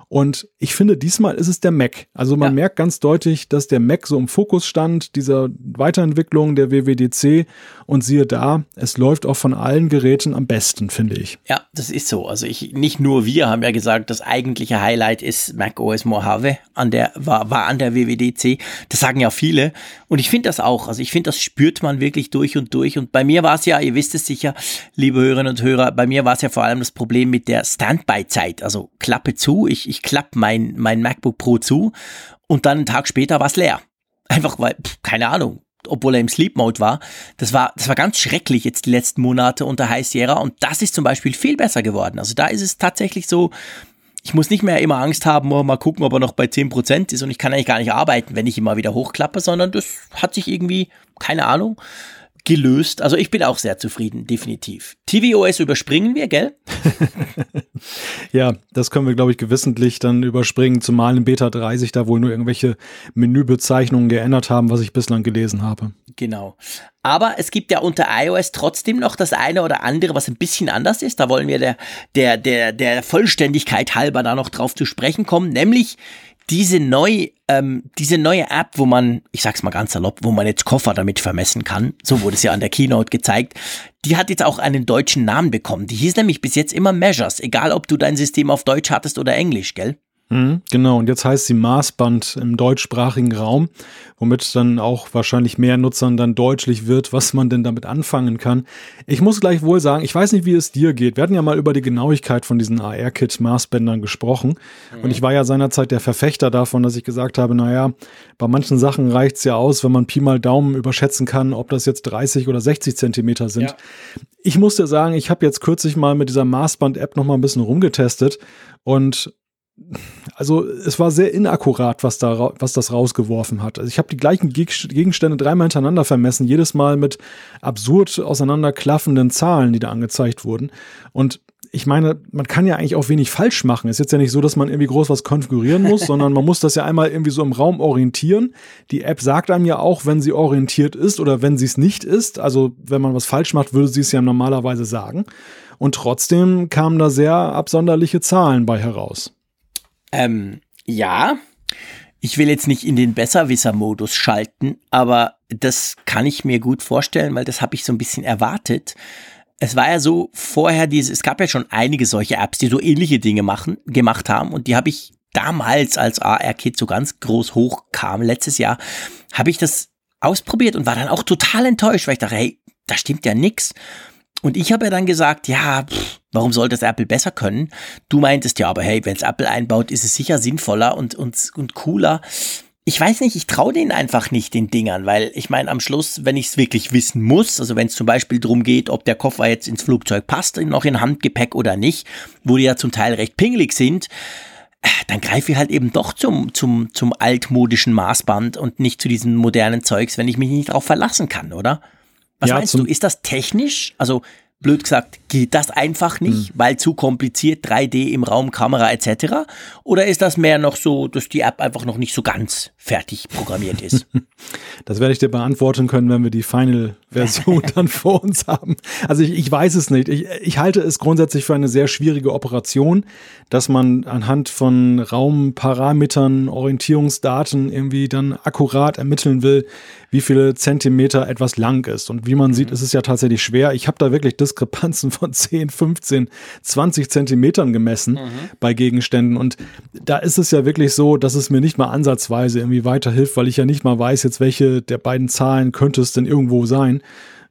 Und ich finde, diesmal ist es der Mac. Also man ja. merkt ganz deutlich, dass der Mac so im Fokus stand, dieser Weiterentwicklung der WWDC. Und siehe da, es läuft auch von allen Geräten am besten, finde ich. Ja, das ist so. Also ich, nicht nur wir haben ja gesagt, das eigentliche Highlight ist Mac OS Mojave an der, war, war an der WWDC. Das sagen ja viele. Und ich finde das auch. Also ich finde, das spürt man wirklich durch und durch. Und bei mir war es ja, ihr wisst es sicher, liebe Hörerinnen und Hörer, bei mir war es ja vor allem das Problem mit der Standby-Zeit. Also Klappe zu, ich, ich klappe mein, mein MacBook Pro zu und dann einen Tag später war es leer. Einfach weil, pff, keine Ahnung, obwohl er im Sleep Mode war. Das war, das war ganz schrecklich jetzt die letzten Monate unter High Sierra und das ist zum Beispiel viel besser geworden. Also da ist es tatsächlich so, ich muss nicht mehr immer Angst haben, oh, mal gucken, ob er noch bei 10% ist und ich kann eigentlich gar nicht arbeiten, wenn ich immer wieder hochklappe, sondern das hat sich irgendwie, keine Ahnung, gelöst. Also ich bin auch sehr zufrieden, definitiv. tvOS überspringen wir, gell? ja, das können wir, glaube ich, gewissentlich dann überspringen, zumal in Beta 3 sich da wohl nur irgendwelche Menübezeichnungen geändert haben, was ich bislang gelesen habe. Genau. Aber es gibt ja unter iOS trotzdem noch das eine oder andere, was ein bisschen anders ist. Da wollen wir der, der, der, der Vollständigkeit halber da noch drauf zu sprechen kommen, nämlich diese neue, ähm, diese neue App, wo man, ich sag's mal ganz salopp, wo man jetzt Koffer damit vermessen kann, so wurde es ja an der Keynote gezeigt, die hat jetzt auch einen deutschen Namen bekommen. Die hieß nämlich bis jetzt immer Measures, egal ob du dein System auf Deutsch hattest oder Englisch, gell? Mhm, genau, und jetzt heißt sie Maßband im deutschsprachigen Raum, womit dann auch wahrscheinlich mehr Nutzern dann deutlich wird, was man denn damit anfangen kann. Ich muss gleich wohl sagen, ich weiß nicht, wie es dir geht. Wir hatten ja mal über die Genauigkeit von diesen AR-Kit-Maßbändern gesprochen. Mhm. Und ich war ja seinerzeit der Verfechter davon, dass ich gesagt habe, naja, bei manchen Sachen reicht's ja aus, wenn man Pi mal Daumen überschätzen kann, ob das jetzt 30 oder 60 Zentimeter sind. Ja. Ich muss dir sagen, ich habe jetzt kürzlich mal mit dieser Maßband-App noch mal ein bisschen rumgetestet und also es war sehr inakkurat, was da was das rausgeworfen hat. Also ich habe die gleichen Gegenstände dreimal hintereinander vermessen, jedes Mal mit absurd auseinanderklaffenden Zahlen, die da angezeigt wurden. Und ich meine, man kann ja eigentlich auch wenig falsch machen. Es ist jetzt ja nicht so, dass man irgendwie groß was konfigurieren muss, sondern man muss das ja einmal irgendwie so im Raum orientieren. Die App sagt einem ja auch, wenn sie orientiert ist oder wenn sie es nicht ist. Also wenn man was falsch macht, würde sie es ja normalerweise sagen. Und trotzdem kamen da sehr absonderliche Zahlen bei heraus. Ähm, ja, ich will jetzt nicht in den Besserwisser-Modus schalten, aber das kann ich mir gut vorstellen, weil das habe ich so ein bisschen erwartet. Es war ja so vorher diese, es gab ja schon einige solche Apps, die so ähnliche Dinge machen, gemacht haben und die habe ich damals, als AR-Kit so ganz groß hochkam, letztes Jahr, habe ich das ausprobiert und war dann auch total enttäuscht, weil ich dachte, hey, da stimmt ja nix. Und ich habe ja dann gesagt, ja, pff, warum sollte das Apple besser können? Du meintest ja, aber hey, wenn es Apple einbaut, ist es sicher sinnvoller und, und, und cooler. Ich weiß nicht, ich traue denen einfach nicht den Dingern, weil ich meine, am Schluss, wenn ich es wirklich wissen muss, also wenn es zum Beispiel darum geht, ob der Koffer jetzt ins Flugzeug passt, noch in Handgepäck oder nicht, wo die ja zum Teil recht pingelig sind, dann greife ich halt eben doch zum, zum, zum altmodischen Maßband und nicht zu diesem modernen Zeugs, wenn ich mich nicht darauf verlassen kann, oder? Was ja, meinst du? Ist das technisch? Also blöd gesagt, geht das einfach nicht, mhm. weil zu kompliziert, 3D im Raum, Kamera etc. Oder ist das mehr noch so, dass die App einfach noch nicht so ganz fertig programmiert ist? Das werde ich dir beantworten können, wenn wir die Final-Version dann vor uns haben. Also ich, ich weiß es nicht. Ich, ich halte es grundsätzlich für eine sehr schwierige Operation, dass man anhand von Raumparametern, Orientierungsdaten irgendwie dann akkurat ermitteln will, wie viele Zentimeter etwas lang ist. Und wie man sieht, mhm. ist es ja tatsächlich schwer. Ich habe da wirklich Diskrepanzen von 10, 15, 20 Zentimetern gemessen mhm. bei Gegenständen. Und da ist es ja wirklich so, dass es mir nicht mal ansatzweise irgendwie weiterhilft, weil ich ja nicht mal weiß jetzt, welche der beiden Zahlen könnte es denn irgendwo sein.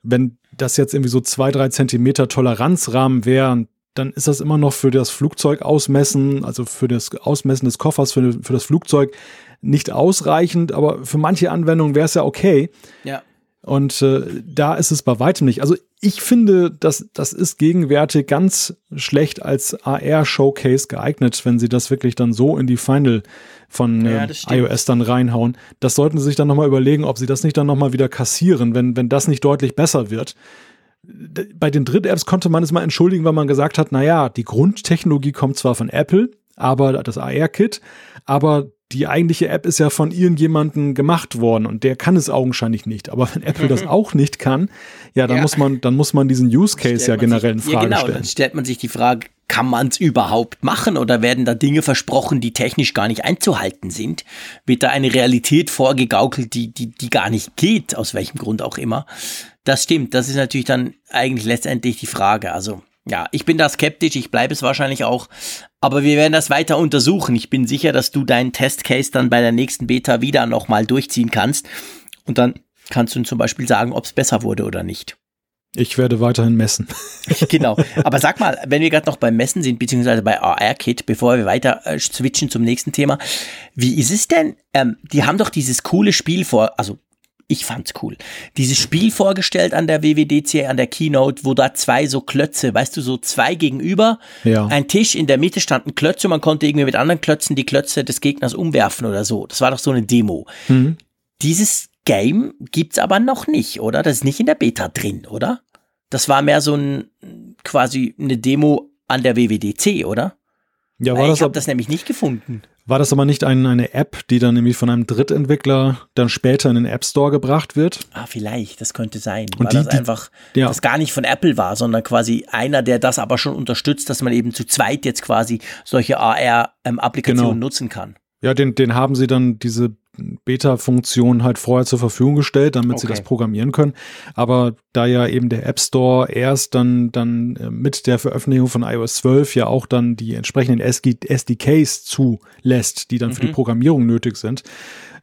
Wenn das jetzt irgendwie so zwei, drei Zentimeter Toleranzrahmen wären, dann ist das immer noch für das Flugzeug ausmessen, also für das Ausmessen des Koffers für, für das Flugzeug nicht ausreichend, aber für manche Anwendungen wäre es ja okay. Ja. Und äh, da ist es bei weitem nicht. Also ich finde, dass das ist gegenwärtig ganz schlecht als AR-Showcase geeignet, wenn sie das wirklich dann so in die Final von äh, ja, iOS dann reinhauen. Das sollten sie sich dann nochmal überlegen, ob sie das nicht dann nochmal wieder kassieren, wenn, wenn das nicht deutlich besser wird. Bei den Dritt-Apps konnte man es mal entschuldigen, weil man gesagt hat, naja, die Grundtechnologie kommt zwar von Apple, aber das AR-Kit, aber die eigentliche App ist ja von irgendjemandem gemacht worden und der kann es augenscheinlich nicht. Aber wenn Apple das auch nicht kann, ja, dann ja. muss man, dann muss man diesen Use Case ja generell in Frage ja, genau, stellen. Dann stellt man sich die Frage, kann man es überhaupt machen oder werden da Dinge versprochen, die technisch gar nicht einzuhalten sind? Wird da eine Realität vorgegaukelt, die, die, die gar nicht geht, aus welchem Grund auch immer? Das stimmt, das ist natürlich dann eigentlich letztendlich die Frage. Also ja, ich bin da skeptisch, ich bleibe es wahrscheinlich auch, aber wir werden das weiter untersuchen. Ich bin sicher, dass du deinen Testcase dann bei der nächsten Beta wieder nochmal durchziehen kannst und dann kannst du zum Beispiel sagen, ob es besser wurde oder nicht. Ich werde weiterhin messen. genau. Aber sag mal, wenn wir gerade noch beim Messen sind, beziehungsweise bei AR-Kit, bevor wir weiter äh, switchen zum nächsten Thema, wie ist es denn? Ähm, die haben doch dieses coole Spiel vor, also ich fand's cool. Dieses Spiel vorgestellt an der WWDC, an der Keynote, wo da zwei so Klötze, weißt du, so zwei gegenüber, ja. ein Tisch, in der Mitte standen Klötze, man konnte irgendwie mit anderen Klötzen die Klötze des Gegners umwerfen oder so. Das war doch so eine Demo. Mhm. Dieses Game gibt's aber noch nicht, oder? Das ist nicht in der Beta drin, oder? Das war mehr so ein, quasi eine Demo an der WWDC, oder? Ja, war ich habe das nämlich nicht gefunden. War das aber nicht ein, eine App, die dann nämlich von einem Drittentwickler dann später in den App Store gebracht wird? Ah, vielleicht, das könnte sein. Und weil die, das einfach, die, ja. das gar nicht von Apple war, sondern quasi einer, der das aber schon unterstützt, dass man eben zu zweit jetzt quasi solche AR-Applikationen ähm, genau. nutzen kann. Ja, den, den haben sie dann diese Beta-Funktion halt vorher zur Verfügung gestellt, damit okay. sie das programmieren können. Aber da ja eben der App Store erst dann, dann äh, mit der Veröffentlichung von iOS 12 ja auch dann die entsprechenden SDKs zulässt, die dann mhm. für die mhm. Programmierung nötig sind,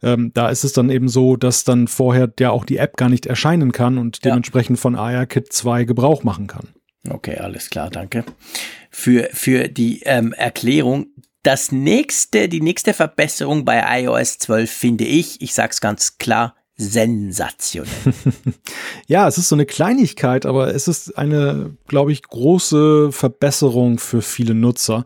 ähm, da ist es dann eben so, dass dann vorher ja auch die App gar nicht erscheinen kann und ja. dementsprechend von ARKit 2 Gebrauch machen kann. Okay, alles klar, danke. Für, für die ähm, Erklärung, das nächste, die nächste Verbesserung bei iOS 12 finde ich, ich sag's ganz klar, sensationell. ja, es ist so eine Kleinigkeit, aber es ist eine, glaube ich, große Verbesserung für viele Nutzer.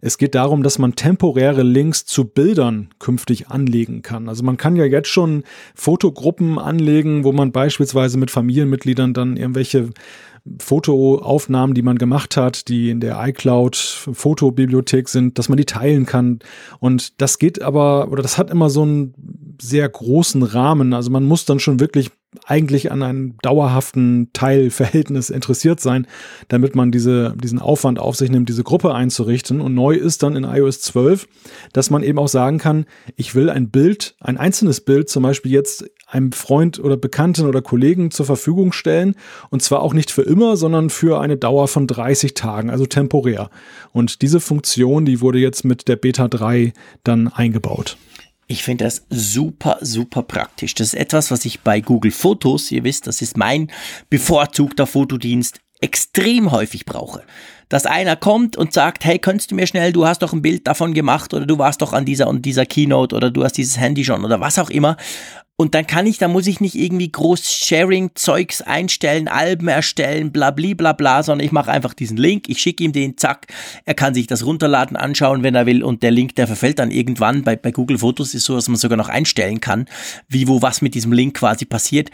Es geht darum, dass man temporäre Links zu Bildern künftig anlegen kann. Also man kann ja jetzt schon Fotogruppen anlegen, wo man beispielsweise mit Familienmitgliedern dann irgendwelche Fotoaufnahmen, die man gemacht hat, die in der iCloud Fotobibliothek sind, dass man die teilen kann. Und das geht aber, oder das hat immer so einen sehr großen Rahmen. Also man muss dann schon wirklich eigentlich an einem dauerhaften Teilverhältnis interessiert sein, damit man diese, diesen Aufwand auf sich nimmt, diese Gruppe einzurichten. Und neu ist dann in iOS 12, dass man eben auch sagen kann, ich will ein Bild, ein einzelnes Bild zum Beispiel jetzt einem Freund oder Bekannten oder Kollegen zur Verfügung stellen. Und zwar auch nicht für immer, sondern für eine Dauer von 30 Tagen, also temporär. Und diese Funktion, die wurde jetzt mit der Beta 3 dann eingebaut. Ich finde das super, super praktisch. Das ist etwas, was ich bei Google Fotos, ihr wisst, das ist mein bevorzugter Fotodienst, extrem häufig brauche. Dass einer kommt und sagt, hey, könntest du mir schnell, du hast doch ein Bild davon gemacht oder du warst doch an dieser und dieser Keynote oder du hast dieses Handy schon oder was auch immer. Und dann kann ich, da muss ich nicht irgendwie groß Sharing-Zeugs einstellen, Alben erstellen, bla bla bla sondern ich mache einfach diesen Link, ich schicke ihm den, zack, er kann sich das runterladen, anschauen, wenn er will und der Link, der verfällt dann irgendwann. Bei, bei Google Fotos ist so, dass man sogar noch einstellen kann, wie, wo, was mit diesem Link quasi passiert.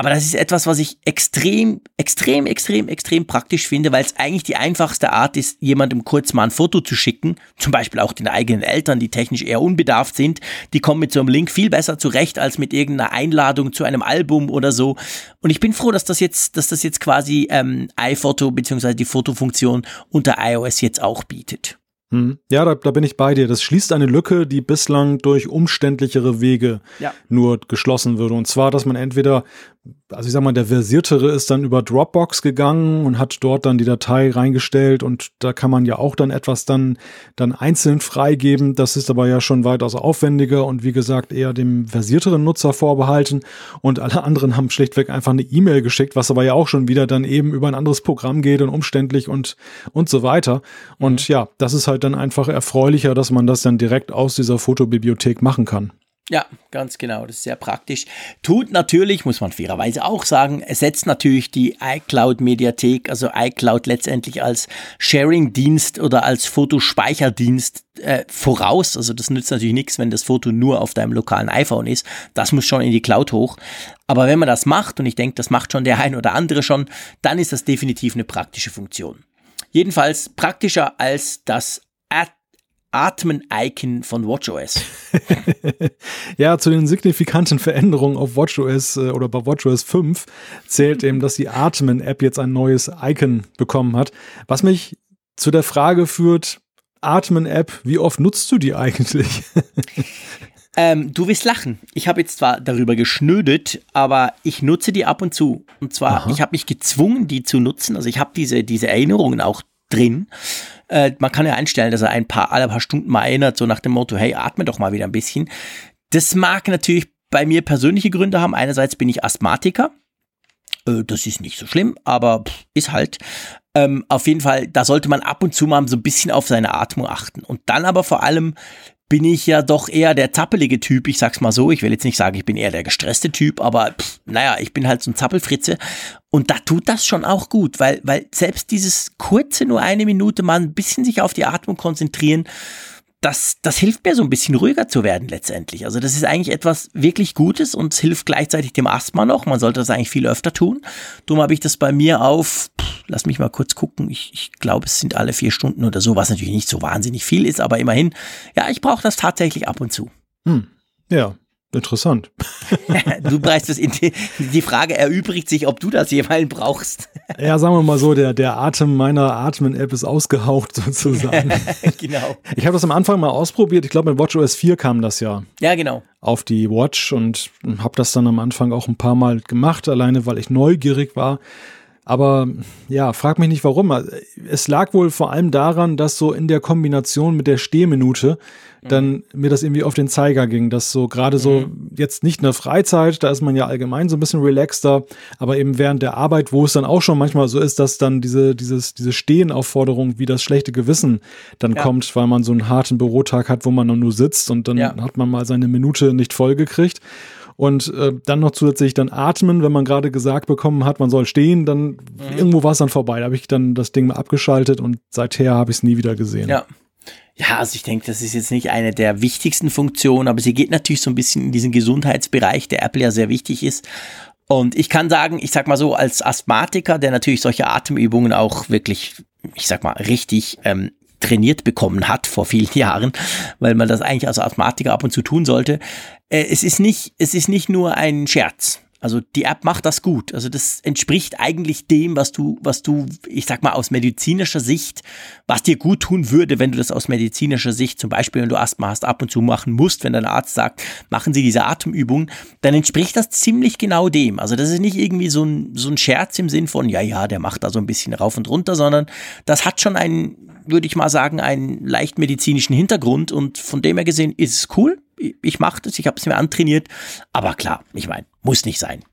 Aber das ist etwas, was ich extrem, extrem, extrem, extrem praktisch finde, weil es eigentlich die einfachste Art ist, jemandem kurz mal ein Foto zu schicken. Zum Beispiel auch den eigenen Eltern, die technisch eher unbedarft sind. Die kommen mit so einem Link viel besser zurecht als mit irgendeiner Einladung zu einem Album oder so. Und ich bin froh, dass das jetzt, dass das jetzt quasi ähm, iPhoto bzw. die Fotofunktion unter iOS jetzt auch bietet. Hm. Ja, da, da bin ich bei dir. Das schließt eine Lücke, die bislang durch umständlichere Wege ja. nur geschlossen würde. Und zwar, dass man entweder also ich sag mal, der versiertere ist dann über Dropbox gegangen und hat dort dann die Datei reingestellt und da kann man ja auch dann etwas dann, dann einzeln freigeben. Das ist aber ja schon weitaus aufwendiger und wie gesagt eher dem versierteren Nutzer vorbehalten und alle anderen haben schlichtweg einfach eine E-Mail geschickt, was aber ja auch schon wieder dann eben über ein anderes Programm geht und umständlich und, und so weiter. Und mhm. ja, das ist halt dann einfach erfreulicher, dass man das dann direkt aus dieser Fotobibliothek machen kann. Ja, ganz genau. Das ist sehr praktisch. Tut natürlich, muss man fairerweise auch sagen, ersetzt natürlich die iCloud-Mediathek, also iCloud letztendlich als Sharing-Dienst oder als Fotospeicherdienst äh, voraus. Also das nützt natürlich nichts, wenn das Foto nur auf deinem lokalen iPhone ist. Das muss schon in die Cloud hoch. Aber wenn man das macht, und ich denke, das macht schon der ein oder andere schon, dann ist das definitiv eine praktische Funktion. Jedenfalls praktischer als das Atmen-Icon von WatchOS. ja, zu den signifikanten Veränderungen auf WatchOS äh, oder bei WatchOS 5 zählt eben, dass die Atmen-App jetzt ein neues Icon bekommen hat. Was mich zu der Frage führt, Atmen-App, wie oft nutzt du die eigentlich? Ähm, du wirst lachen. Ich habe jetzt zwar darüber geschnödet, aber ich nutze die ab und zu. Und zwar, Aha. ich habe mich gezwungen, die zu nutzen. Also ich habe diese, diese Erinnerungen auch drin. Äh, man kann ja einstellen, dass er ein paar, alle paar Stunden mal erinnert, so nach dem Motto, hey, atme doch mal wieder ein bisschen. Das mag natürlich bei mir persönliche Gründe haben. Einerseits bin ich Asthmatiker. Äh, das ist nicht so schlimm, aber ist halt. Ähm, auf jeden Fall, da sollte man ab und zu mal so ein bisschen auf seine Atmung achten. Und dann aber vor allem bin ich ja doch eher der zappelige Typ. Ich sag's mal so. Ich will jetzt nicht sagen, ich bin eher der gestresste Typ, aber pff, naja, ich bin halt so ein Zappelfritze. Und da tut das schon auch gut, weil, weil selbst dieses kurze, nur eine Minute mal ein bisschen sich auf die Atmung konzentrieren, das, das hilft mir so ein bisschen ruhiger zu werden letztendlich. Also das ist eigentlich etwas wirklich Gutes und hilft gleichzeitig dem Asthma noch. Man sollte das eigentlich viel öfter tun. Darum habe ich das bei mir auf, lass mich mal kurz gucken, ich, ich glaube es sind alle vier Stunden oder so, was natürlich nicht so wahnsinnig viel ist, aber immerhin, ja, ich brauche das tatsächlich ab und zu. Hm. Ja, Interessant. du brauchst das, die, die Frage erübrigt sich, ob du das jemals brauchst. ja, sagen wir mal so, der, der Atem meiner Atmen-App ist ausgehaucht sozusagen. genau. Ich habe das am Anfang mal ausprobiert. Ich glaube, mit WatchOS 4 kam das ja. Ja, genau. Auf die Watch und habe das dann am Anfang auch ein paar Mal gemacht, alleine weil ich neugierig war. Aber ja, frag mich nicht warum. Es lag wohl vor allem daran, dass so in der Kombination mit der Stehminute dann mir das irgendwie auf den Zeiger ging, dass so gerade so mhm. jetzt nicht in der Freizeit, da ist man ja allgemein so ein bisschen relaxter, aber eben während der Arbeit, wo es dann auch schon manchmal so ist, dass dann diese, dieses, diese Stehenaufforderung wie das schlechte Gewissen dann ja. kommt, weil man so einen harten Bürotag hat, wo man dann nur sitzt und dann ja. hat man mal seine Minute nicht vollgekriegt und äh, dann noch zusätzlich dann atmen, wenn man gerade gesagt bekommen hat, man soll stehen, dann mhm. irgendwo war es dann vorbei. Da habe ich dann das Ding mal abgeschaltet und seither habe ich es nie wieder gesehen. Ja. Ja, also ich denke, das ist jetzt nicht eine der wichtigsten Funktionen, aber sie geht natürlich so ein bisschen in diesen Gesundheitsbereich, der Apple ja sehr wichtig ist. Und ich kann sagen, ich sag mal so, als Asthmatiker, der natürlich solche Atemübungen auch wirklich, ich sag mal, richtig ähm, trainiert bekommen hat vor vielen Jahren, weil man das eigentlich als Asthmatiker ab und zu tun sollte. Äh, es ist nicht, es ist nicht nur ein Scherz. Also die App macht das gut. Also das entspricht eigentlich dem, was du, was du, ich sag mal, aus medizinischer Sicht, was dir gut tun würde, wenn du das aus medizinischer Sicht, zum Beispiel, wenn du Asthma hast, ab und zu machen musst, wenn dein Arzt sagt, machen Sie diese Atemübung, dann entspricht das ziemlich genau dem. Also das ist nicht irgendwie so ein, so ein Scherz im Sinn von, ja, ja, der macht da so ein bisschen rauf und runter, sondern das hat schon einen, würde ich mal sagen, einen leicht medizinischen Hintergrund und von dem her gesehen ist es cool ich mache das, ich habe es mir antrainiert. Aber klar, ich meine, muss nicht sein.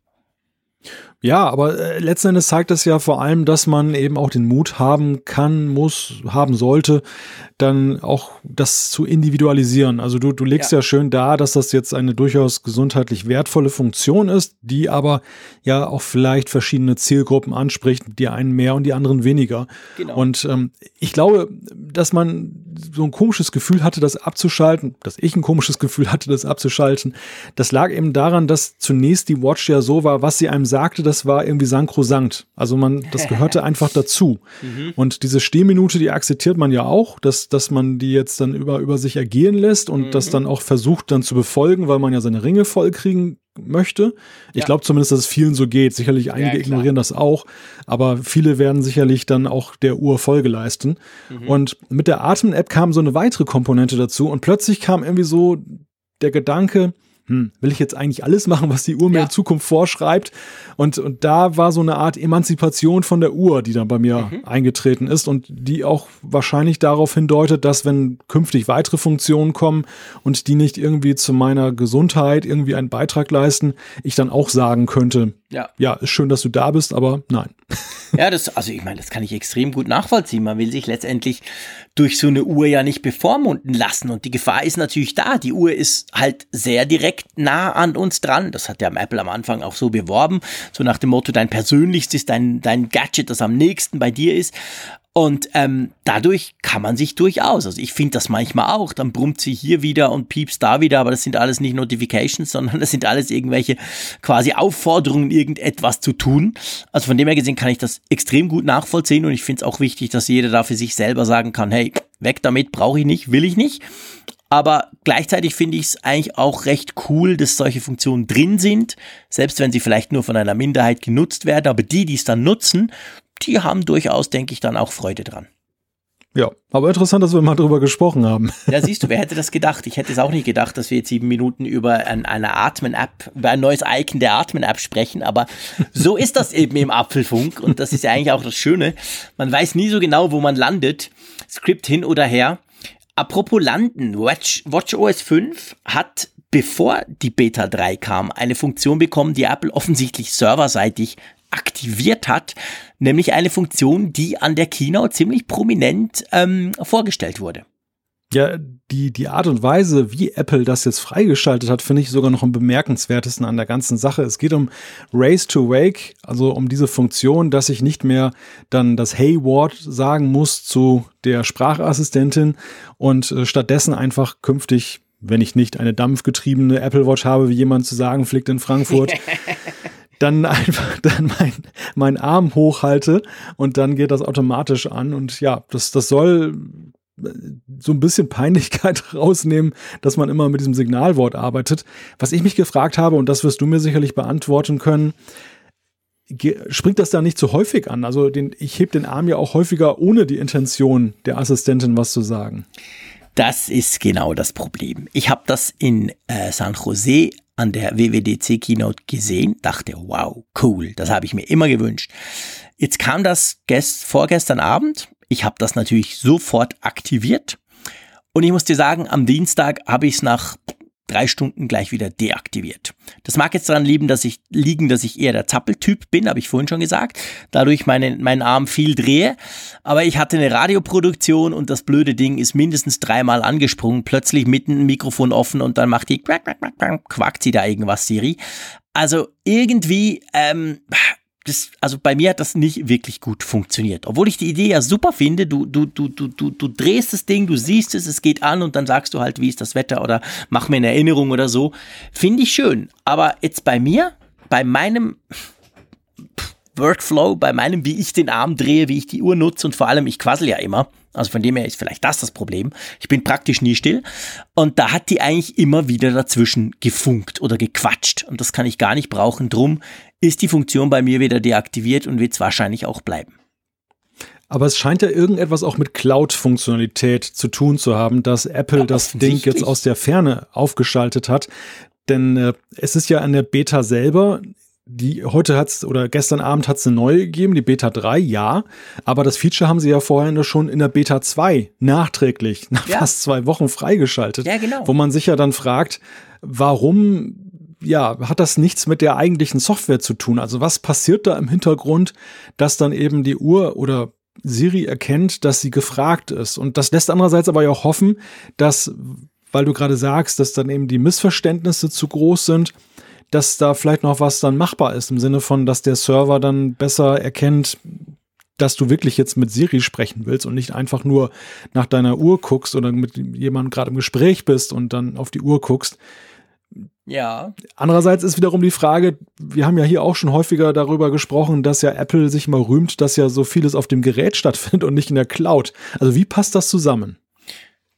Ja, aber äh, letzten Endes zeigt es ja vor allem, dass man eben auch den Mut haben kann, muss, haben sollte, dann auch das zu individualisieren. Also du, du legst ja. ja schön dar, dass das jetzt eine durchaus gesundheitlich wertvolle Funktion ist, die aber ja auch vielleicht verschiedene Zielgruppen anspricht, die einen mehr und die anderen weniger. Genau. Und ähm, ich glaube, dass man so ein komisches Gefühl hatte, das abzuschalten, dass ich ein komisches Gefühl hatte, das abzuschalten, das lag eben daran, dass zunächst die Watch ja so war, was sie einem sagte, das war irgendwie sankrosankt. Also man, das gehörte einfach dazu. Mhm. Und diese Stehminute, die akzeptiert man ja auch, dass, dass man die jetzt dann über, über sich ergehen lässt und mhm. das dann auch versucht dann zu befolgen, weil man ja seine Ringe vollkriegen möchte. Ich ja. glaube zumindest, dass es vielen so geht. Sicherlich einige ja, ignorieren das auch, aber viele werden sicherlich dann auch der Uhr Folge leisten. Mhm. Und mit der Atmen-App kam so eine weitere Komponente dazu und plötzlich kam irgendwie so der Gedanke, hm, will ich jetzt eigentlich alles machen, was die Uhr mir Ja. in Zukunft vorschreibt? Und, und da war so eine Art Emanzipation von der Uhr, die dann bei mir Mhm. eingetreten ist und die auch wahrscheinlich darauf hindeutet, dass wenn künftig weitere Funktionen kommen und die nicht irgendwie zu meiner Gesundheit irgendwie einen Beitrag leisten, ich dann auch sagen könnte, Ja. ja, ist schön, dass du da bist, aber nein. Ja, das, also ich meine, das kann ich extrem gut nachvollziehen. Man will sich letztendlich durch so eine Uhr ja nicht bevormunden lassen. Und die Gefahr ist natürlich da. Die Uhr ist halt sehr direkt nah an uns dran. Das hat ja Apple am Anfang auch so beworben. So nach dem Motto, dein persönlichstes, dein, dein Gadget, das am nächsten bei dir ist. Und ähm, dadurch kann man sich durchaus, also ich finde das manchmal auch, dann brummt sie hier wieder und piepst da wieder, aber das sind alles nicht Notifications, sondern das sind alles irgendwelche quasi Aufforderungen, irgendetwas zu tun. Also von dem her gesehen kann ich das extrem gut nachvollziehen und ich finde es auch wichtig, dass jeder da für sich selber sagen kann, hey, weg damit, brauche ich nicht, will ich nicht. Aber gleichzeitig finde ich es eigentlich auch recht cool, dass solche Funktionen drin sind, selbst wenn sie vielleicht nur von einer Minderheit genutzt werden. Aber die, die es dann nutzen, die haben durchaus, denke ich, dann auch Freude dran. Ja, aber interessant, dass wir mal drüber gesprochen haben. Ja, siehst du, wer hätte das gedacht? Ich hätte es auch nicht gedacht, dass wir jetzt sieben Minuten über ein, eine Atmen-App, über ein neues Icon der Atmen-App sprechen, aber so ist das eben im Apfelfunk und das ist ja eigentlich auch das Schöne. Man weiß nie so genau, wo man landet, Skript hin oder her. Apropos landen, Watch, WatchOS 5 hat, bevor die Beta 3 kam, eine Funktion bekommen, die Apple offensichtlich serverseitig aktiviert hat, nämlich eine Funktion, die an der Keynote ziemlich prominent ähm, vorgestellt wurde. Ja, die, die Art und Weise, wie Apple das jetzt freigeschaltet hat, finde ich sogar noch am bemerkenswertesten an der ganzen Sache. Es geht um Race to Wake, also um diese Funktion, dass ich nicht mehr dann das Hey-Wort sagen muss zu der Sprachassistentin und äh, stattdessen einfach künftig, wenn ich nicht eine dampfgetriebene Apple Watch habe, wie jemand zu sagen pflegt in Frankfurt, dann einfach dann mein, mein Arm hochhalte und dann geht das automatisch an. Und ja, das, das soll so ein bisschen Peinlichkeit rausnehmen, dass man immer mit diesem Signalwort arbeitet. Was ich mich gefragt habe, und das wirst du mir sicherlich beantworten können, springt das da nicht zu häufig an? Also den, ich heb den Arm ja auch häufiger ohne die Intention der Assistentin was zu sagen. Das ist genau das Problem. Ich habe das in äh, San Jose an der WWDC Keynote gesehen, dachte, wow, cool, das habe ich mir immer gewünscht. Jetzt kam das gest vorgestern Abend. Ich habe das natürlich sofort aktiviert. Und ich muss dir sagen, am Dienstag habe ich es nach drei Stunden gleich wieder deaktiviert. Das mag jetzt daran liegen, dass ich, liegen, dass ich eher der Zappeltyp bin, habe ich vorhin schon gesagt. Dadurch meine, meinen Arm viel drehe. Aber ich hatte eine Radioproduktion und das blöde Ding ist mindestens dreimal angesprungen. Plötzlich mitten ein Mikrofon offen und dann macht die quack, quack, quack, quackt sie da irgendwas, Siri. Also irgendwie, ähm, das, also bei mir hat das nicht wirklich gut funktioniert. Obwohl ich die Idee ja super finde. Du, du, du, du, du, du drehst das Ding, du siehst es, es geht an und dann sagst du halt, wie ist das Wetter oder mach mir eine Erinnerung oder so. Finde ich schön. Aber jetzt bei mir, bei meinem Workflow, bei meinem, wie ich den Arm drehe, wie ich die Uhr nutze und vor allem, ich quassel ja immer. Also von dem her ist vielleicht das das Problem. Ich bin praktisch nie still. Und da hat die eigentlich immer wieder dazwischen gefunkt oder gequatscht. Und das kann ich gar nicht brauchen. Drum ist die Funktion bei mir wieder deaktiviert und wird es wahrscheinlich auch bleiben. Aber es scheint ja irgendetwas auch mit Cloud-Funktionalität zu tun zu haben, dass Apple Ja, das Ding jetzt aus der Ferne aufgeschaltet hat. Denn äh, es ist ja an der Beta selber, die heute hat's oder gestern Abend hat's eine neue gegeben, die Beta 3, ja. Aber das Feature haben sie ja vorher schon in der Beta 2 nachträglich, nach Ja. fast zwei Wochen freigeschaltet. Ja, genau. Wo man sich ja dann fragt, warum ja, hat das nichts mit der eigentlichen Software zu tun? Also was passiert da im Hintergrund, dass dann eben die Uhr oder Siri erkennt, dass sie gefragt ist? Und das lässt andererseits aber ja auch hoffen, dass, weil du gerade sagst, dass dann eben die Missverständnisse zu groß sind, dass da vielleicht noch was dann machbar ist, im Sinne von, dass der Server dann besser erkennt, dass du wirklich jetzt mit Siri sprechen willst und nicht einfach nur nach deiner Uhr guckst oder mit jemandem gerade im Gespräch bist und dann auf die Uhr guckst. Ja. Andererseits ist wiederum die Frage, wir haben ja hier auch schon häufiger darüber gesprochen, dass ja Apple sich mal rühmt, dass ja so vieles auf dem Gerät stattfindet und nicht in der Cloud. Also wie passt das zusammen?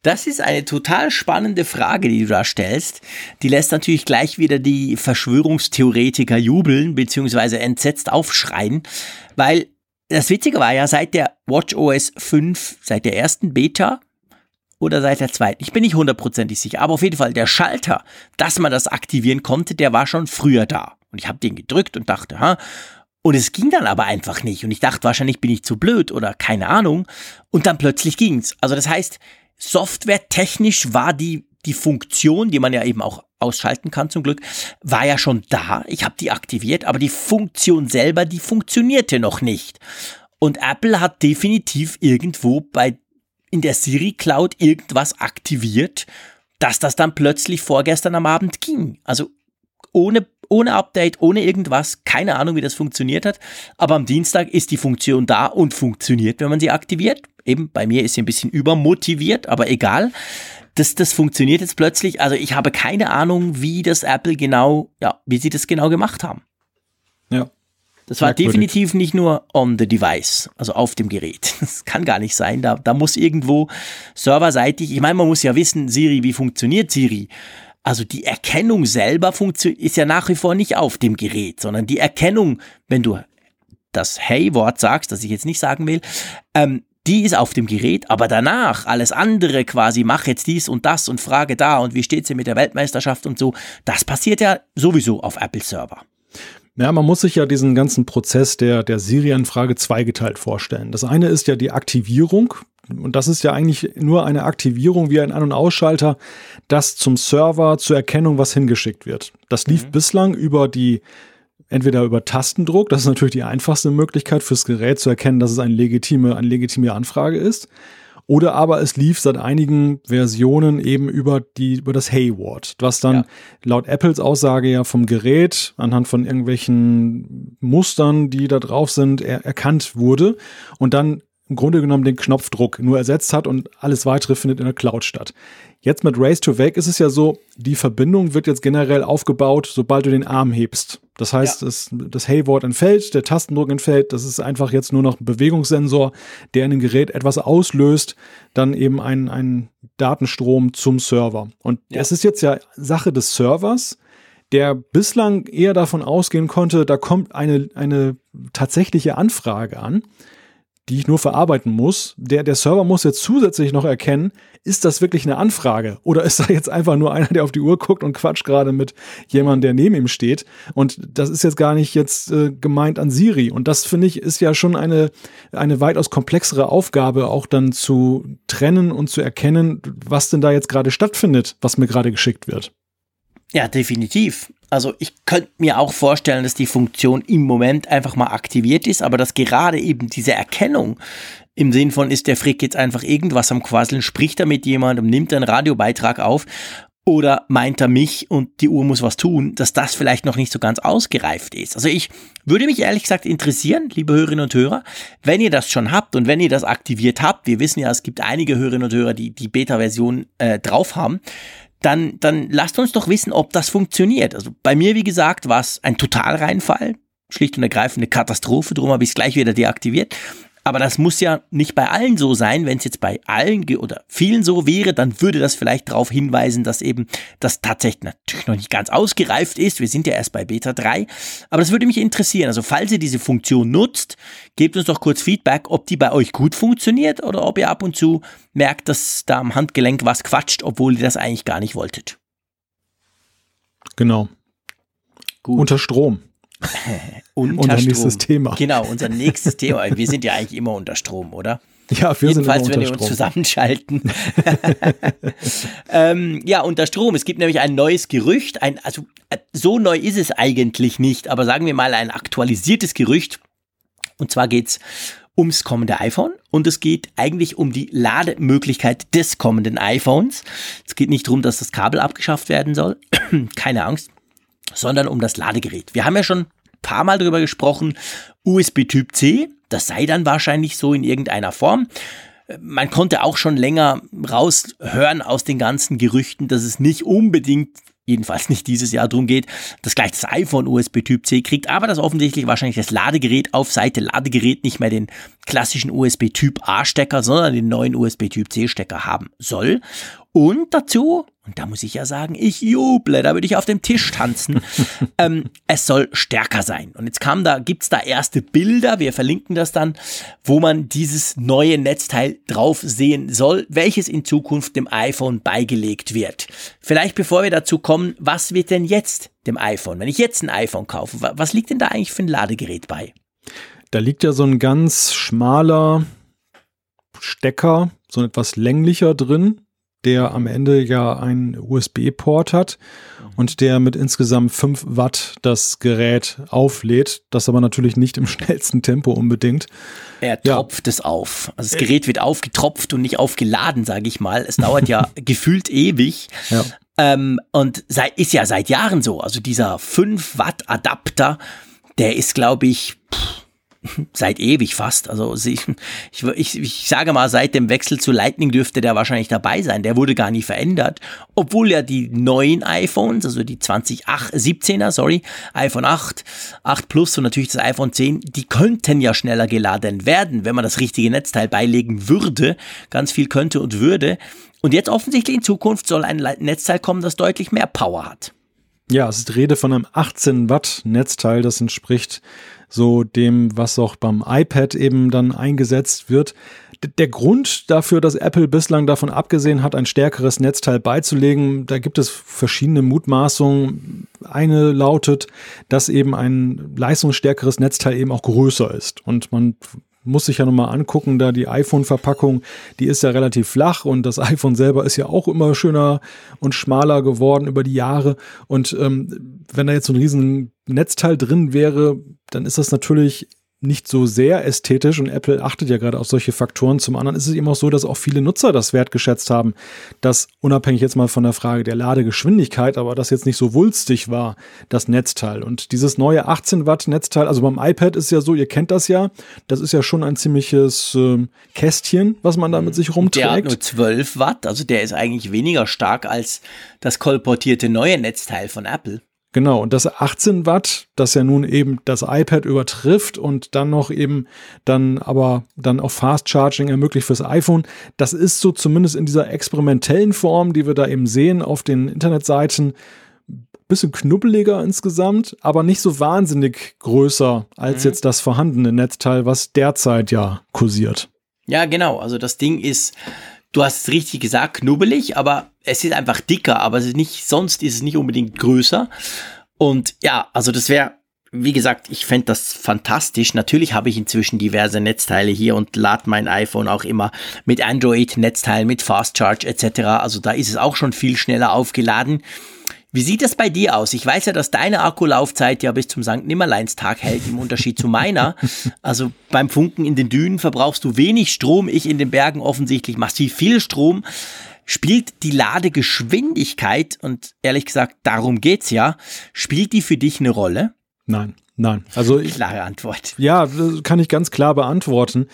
Das ist eine total spannende Frage, die du da stellst. Die lässt natürlich gleich wieder die Verschwörungstheoretiker jubeln beziehungsweise entsetzt aufschreien, weil das Witzige war ja, seit der WatchOS 5, seit der ersten Beta oder seit der zweiten. Ich bin nicht hundertprozentig sicher, aber auf jeden Fall der Schalter, dass man das aktivieren konnte, der war schon früher da. Und ich habe den gedrückt und dachte, ha, und es ging dann aber einfach nicht. Und ich dachte, wahrscheinlich bin ich zu blöd oder keine Ahnung. Und dann plötzlich ging's. Also das heißt, softwaretechnisch war die, die Funktion, die man ja eben auch ausschalten kann zum Glück, war ja schon da. Ich habe die aktiviert, aber die Funktion selber, die funktionierte noch nicht. Und Apple hat definitiv irgendwo bei in der Siri Cloud irgendwas aktiviert, dass das dann plötzlich vorgestern am Abend ging. Also ohne, ohne Update, ohne irgendwas, keine Ahnung, wie das funktioniert hat. Aber am Dienstag ist die Funktion da und funktioniert, wenn man sie aktiviert. Eben bei mir ist sie ein bisschen übermotiviert, aber egal. Das, das funktioniert jetzt plötzlich. Also ich habe keine Ahnung, wie das Apple genau, ja, wie sie das genau gemacht haben. Ja. Das war Merkwürdig. definitiv nicht nur on the device, also auf dem Gerät. Das kann gar nicht sein. Da, da muss irgendwo serverseitig, ich meine, man muss ja wissen, Siri, wie funktioniert Siri? Also die Erkennung selber ist ja nach wie vor nicht auf dem Gerät, sondern die Erkennung, wenn du das Hey-Wort sagst, das ich jetzt nicht sagen will, ähm, die ist auf dem Gerät, aber danach alles andere quasi, mach jetzt dies und das und frage da und wie steht's denn mit der Weltmeisterschaft und so, das passiert ja sowieso auf Apple-Server. Ja, man muss sich ja diesen ganzen Prozess der, der Siri-Anfrage zweigeteilt vorstellen. Das eine ist ja die Aktivierung. Und das ist ja eigentlich nur eine Aktivierung wie ein An- und Ausschalter, das zum Server zur Erkennung was hingeschickt wird. Das lief mhm. bislang über die, entweder über Tastendruck, das ist natürlich die einfachste Möglichkeit fürs Gerät zu erkennen, dass es eine legitime, eine legitime Anfrage ist. Oder aber es lief seit einigen Versionen eben über die, über das Hayward, was dann ja. laut Apples Aussage ja vom Gerät anhand von irgendwelchen Mustern, die da drauf sind, er erkannt wurde und dann im Grunde genommen den Knopfdruck nur ersetzt hat und alles weitere findet in der Cloud statt. Jetzt mit Race to Wake ist es ja so, die Verbindung wird jetzt generell aufgebaut, sobald du den Arm hebst. Das heißt, ja. das, das Hey-Wort entfällt, der Tastendruck entfällt. Das ist einfach jetzt nur noch ein Bewegungssensor, der in dem Gerät etwas auslöst, dann eben ein, ein Datenstrom zum Server. Und ja. es ist jetzt ja Sache des Servers, der bislang eher davon ausgehen konnte, da kommt eine, eine tatsächliche Anfrage an die ich nur verarbeiten muss. Der, der Server muss jetzt zusätzlich noch erkennen, ist das wirklich eine Anfrage oder ist da jetzt einfach nur einer, der auf die Uhr guckt und quatscht gerade mit jemandem, der neben ihm steht. Und das ist jetzt gar nicht jetzt äh, gemeint an Siri. Und das finde ich ist ja schon eine, eine weitaus komplexere Aufgabe, auch dann zu trennen und zu erkennen, was denn da jetzt gerade stattfindet, was mir gerade geschickt wird. Ja, definitiv. Also ich könnte mir auch vorstellen, dass die Funktion im Moment einfach mal aktiviert ist, aber dass gerade eben diese Erkennung im Sinn von, ist der Frick jetzt einfach irgendwas am Quasseln, spricht er mit jemandem, nimmt einen Radiobeitrag auf oder meint er mich und die Uhr muss was tun, dass das vielleicht noch nicht so ganz ausgereift ist. Also ich würde mich ehrlich gesagt interessieren, liebe Hörerinnen und Hörer, wenn ihr das schon habt und wenn ihr das aktiviert habt, wir wissen ja, es gibt einige Hörerinnen und Hörer, die die Beta-Version äh, drauf haben, dann, dann lasst uns doch wissen, ob das funktioniert. Also bei mir, wie gesagt, war es ein Totalreinfall, schlicht und ergreifend eine Katastrophe, darum habe ich es gleich wieder deaktiviert. Aber das muss ja nicht bei allen so sein. Wenn es jetzt bei allen oder vielen so wäre, dann würde das vielleicht darauf hinweisen, dass eben das tatsächlich natürlich noch nicht ganz ausgereift ist. Wir sind ja erst bei Beta 3. Aber das würde mich interessieren. Also falls ihr diese Funktion nutzt, gebt uns doch kurz Feedback, ob die bei euch gut funktioniert oder ob ihr ab und zu merkt, dass da am Handgelenk was quatscht, obwohl ihr das eigentlich gar nicht wolltet. Genau. Gut. Unter Strom. unter unser nächstes Thema. Genau, unser nächstes Thema. Wir sind ja eigentlich immer unter Strom, oder? Ja, wir Jedenfalls, sind immer wenn wir uns zusammenschalten. ähm, ja, unter Strom. Es gibt nämlich ein neues Gerücht. Ein, also äh, so neu ist es eigentlich nicht, aber sagen wir mal ein aktualisiertes Gerücht. Und zwar geht's ums kommende iPhone und es geht eigentlich um die Lademöglichkeit des kommenden iPhones. Es geht nicht darum, dass das Kabel abgeschafft werden soll. Keine Angst sondern um das Ladegerät. Wir haben ja schon ein paar Mal darüber gesprochen, USB Typ C, das sei dann wahrscheinlich so in irgendeiner Form. Man konnte auch schon länger raushören aus den ganzen Gerüchten, dass es nicht unbedingt jedenfalls nicht dieses Jahr darum geht, dass gleich das iPhone USB Typ C kriegt, aber dass offensichtlich wahrscheinlich das Ladegerät auf Seite Ladegerät nicht mehr den klassischen USB Typ A Stecker, sondern den neuen USB Typ C Stecker haben soll. Und dazu, und da muss ich ja sagen, ich juble, da würde ich auf dem Tisch tanzen. ähm, es soll stärker sein. Und jetzt kam da, gibt's da erste Bilder, wir verlinken das dann, wo man dieses neue Netzteil drauf sehen soll, welches in Zukunft dem iPhone beigelegt wird. Vielleicht bevor wir dazu kommen, was wird denn jetzt dem iPhone, wenn ich jetzt ein iPhone kaufe, was liegt denn da eigentlich für ein Ladegerät bei? Da liegt ja so ein ganz schmaler Stecker, so etwas länglicher drin, der am Ende ja einen USB-Port hat und der mit insgesamt 5 Watt das Gerät auflädt, das aber natürlich nicht im schnellsten Tempo unbedingt. Er tropft ja. es auf. Also das Gerät wird aufgetropft und nicht aufgeladen, sage ich mal. Es dauert ja gefühlt ewig. Ja. Ähm, und sei, ist ja seit Jahren so. Also dieser 5 Watt Adapter, der ist, glaube ich, pff, seit ewig fast. Also ich, ich, ich sage mal, seit dem Wechsel zu Lightning dürfte der wahrscheinlich dabei sein. Der wurde gar nie verändert. Obwohl ja die neuen iPhones, also die 2017er, sorry, iPhone 8, 8 Plus und natürlich das iPhone 10, die könnten ja schneller geladen werden, wenn man das richtige Netzteil beilegen würde. Ganz viel könnte und würde. Und jetzt offensichtlich in Zukunft soll ein Netzteil kommen, das deutlich mehr Power hat. Ja, es ist Rede von einem 18 Watt Netzteil, das entspricht so dem, was auch beim iPad eben dann eingesetzt wird. Der Grund dafür, dass Apple bislang davon abgesehen hat, ein stärkeres Netzteil beizulegen, da gibt es verschiedene Mutmaßungen. Eine lautet, dass eben ein leistungsstärkeres Netzteil eben auch größer ist und man muss sich ja nochmal angucken, da die iPhone-Verpackung, die ist ja relativ flach und das iPhone selber ist ja auch immer schöner und schmaler geworden über die Jahre. Und ähm, wenn da jetzt so ein riesen Netzteil drin wäre, dann ist das natürlich nicht so sehr ästhetisch und Apple achtet ja gerade auf solche Faktoren. Zum anderen ist es eben auch so, dass auch viele Nutzer das wertgeschätzt haben, dass unabhängig jetzt mal von der Frage der Ladegeschwindigkeit, aber das jetzt nicht so wulstig war, das Netzteil. Und dieses neue 18 Watt Netzteil, also beim iPad ist ja so, ihr kennt das ja, das ist ja schon ein ziemliches äh, Kästchen, was man da mit sich rumträgt. Der hat nur 12 Watt, also der ist eigentlich weniger stark als das kolportierte neue Netzteil von Apple. Genau, und das 18 Watt, das ja nun eben das iPad übertrifft und dann noch eben dann aber dann auch Fast Charging ermöglicht fürs iPhone, das ist so zumindest in dieser experimentellen Form, die wir da eben sehen auf den Internetseiten, bisschen knubbeliger insgesamt, aber nicht so wahnsinnig größer als mhm. jetzt das vorhandene Netzteil, was derzeit ja kursiert. Ja, genau. Also das Ding ist du hast es richtig gesagt, knubbelig, aber es ist einfach dicker, aber es ist nicht, sonst ist es nicht unbedingt größer. Und ja, also das wäre, wie gesagt, ich fände das fantastisch. Natürlich habe ich inzwischen diverse Netzteile hier und lade mein iPhone auch immer mit Android-Netzteilen, mit Fast Charge etc. Also da ist es auch schon viel schneller aufgeladen. Wie sieht das bei dir aus? Ich weiß ja, dass deine Akkulaufzeit ja bis zum St. Nimmerleinstag hält, im Unterschied zu meiner. Also beim Funken in den Dünen verbrauchst du wenig Strom, ich in den Bergen offensichtlich massiv viel Strom. Spielt die Ladegeschwindigkeit, und ehrlich gesagt, darum geht's ja, spielt die für dich eine Rolle? Nein. Nein, also klare Antwort. Ja, kann ich ganz klar beantworten,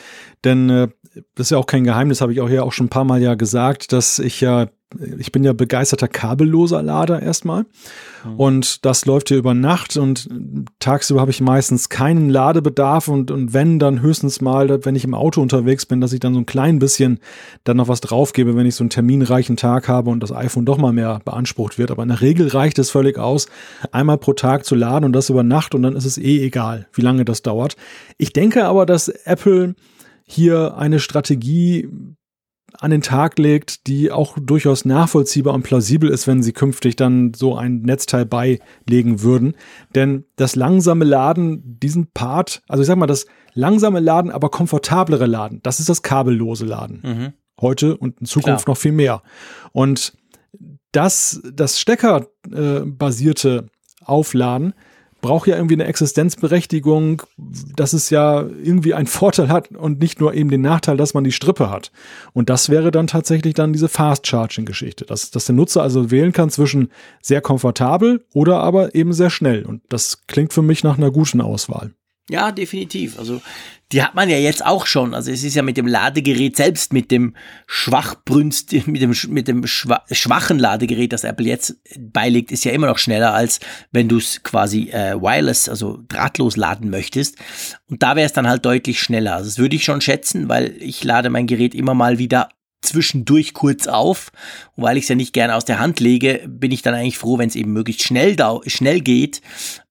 denn äh, das ist ja auch kein Geheimnis, habe ich auch hier auch schon ein paar Mal ja gesagt, dass ich ja ich bin ja begeisterter kabelloser Lader erstmal. Mhm. Und das läuft hier über Nacht und tagsüber habe ich meistens keinen Ladebedarf und, und wenn, dann höchstens mal, wenn ich im Auto unterwegs bin, dass ich dann so ein klein bisschen dann noch was draufgebe, wenn ich so einen terminreichen Tag habe und das iPhone doch mal mehr beansprucht wird. Aber in der Regel reicht es völlig aus, einmal pro Tag zu laden und das über Nacht und dann ist es eh egal, wie lange das dauert. Ich denke aber, dass Apple hier eine Strategie an den Tag legt, die auch durchaus nachvollziehbar und plausibel ist, wenn sie künftig dann so ein Netzteil beilegen würden. Denn das langsame Laden, diesen Part, also ich sag mal, das langsame Laden, aber komfortablere Laden, das ist das kabellose Laden. Mhm. Heute und in Zukunft Klar. noch viel mehr. Und das, das Steckerbasierte äh, Aufladen, braucht ja irgendwie eine Existenzberechtigung, dass es ja irgendwie einen Vorteil hat und nicht nur eben den Nachteil, dass man die Strippe hat. Und das wäre dann tatsächlich dann diese Fast-Charging-Geschichte, dass, dass der Nutzer also wählen kann zwischen sehr komfortabel oder aber eben sehr schnell. Und das klingt für mich nach einer guten Auswahl. Ja, definitiv. Also die hat man ja jetzt auch schon. Also es ist ja mit dem Ladegerät selbst, mit dem Schwachbrünst, mit dem, mit dem schwachen Ladegerät, das Apple jetzt beilegt, ist ja immer noch schneller, als wenn du es quasi äh, wireless, also drahtlos laden möchtest. Und da wäre es dann halt deutlich schneller. Also das würde ich schon schätzen, weil ich lade mein Gerät immer mal wieder zwischendurch kurz auf. Und weil ich es ja nicht gerne aus der Hand lege, bin ich dann eigentlich froh, wenn es eben möglichst schnell, schnell geht.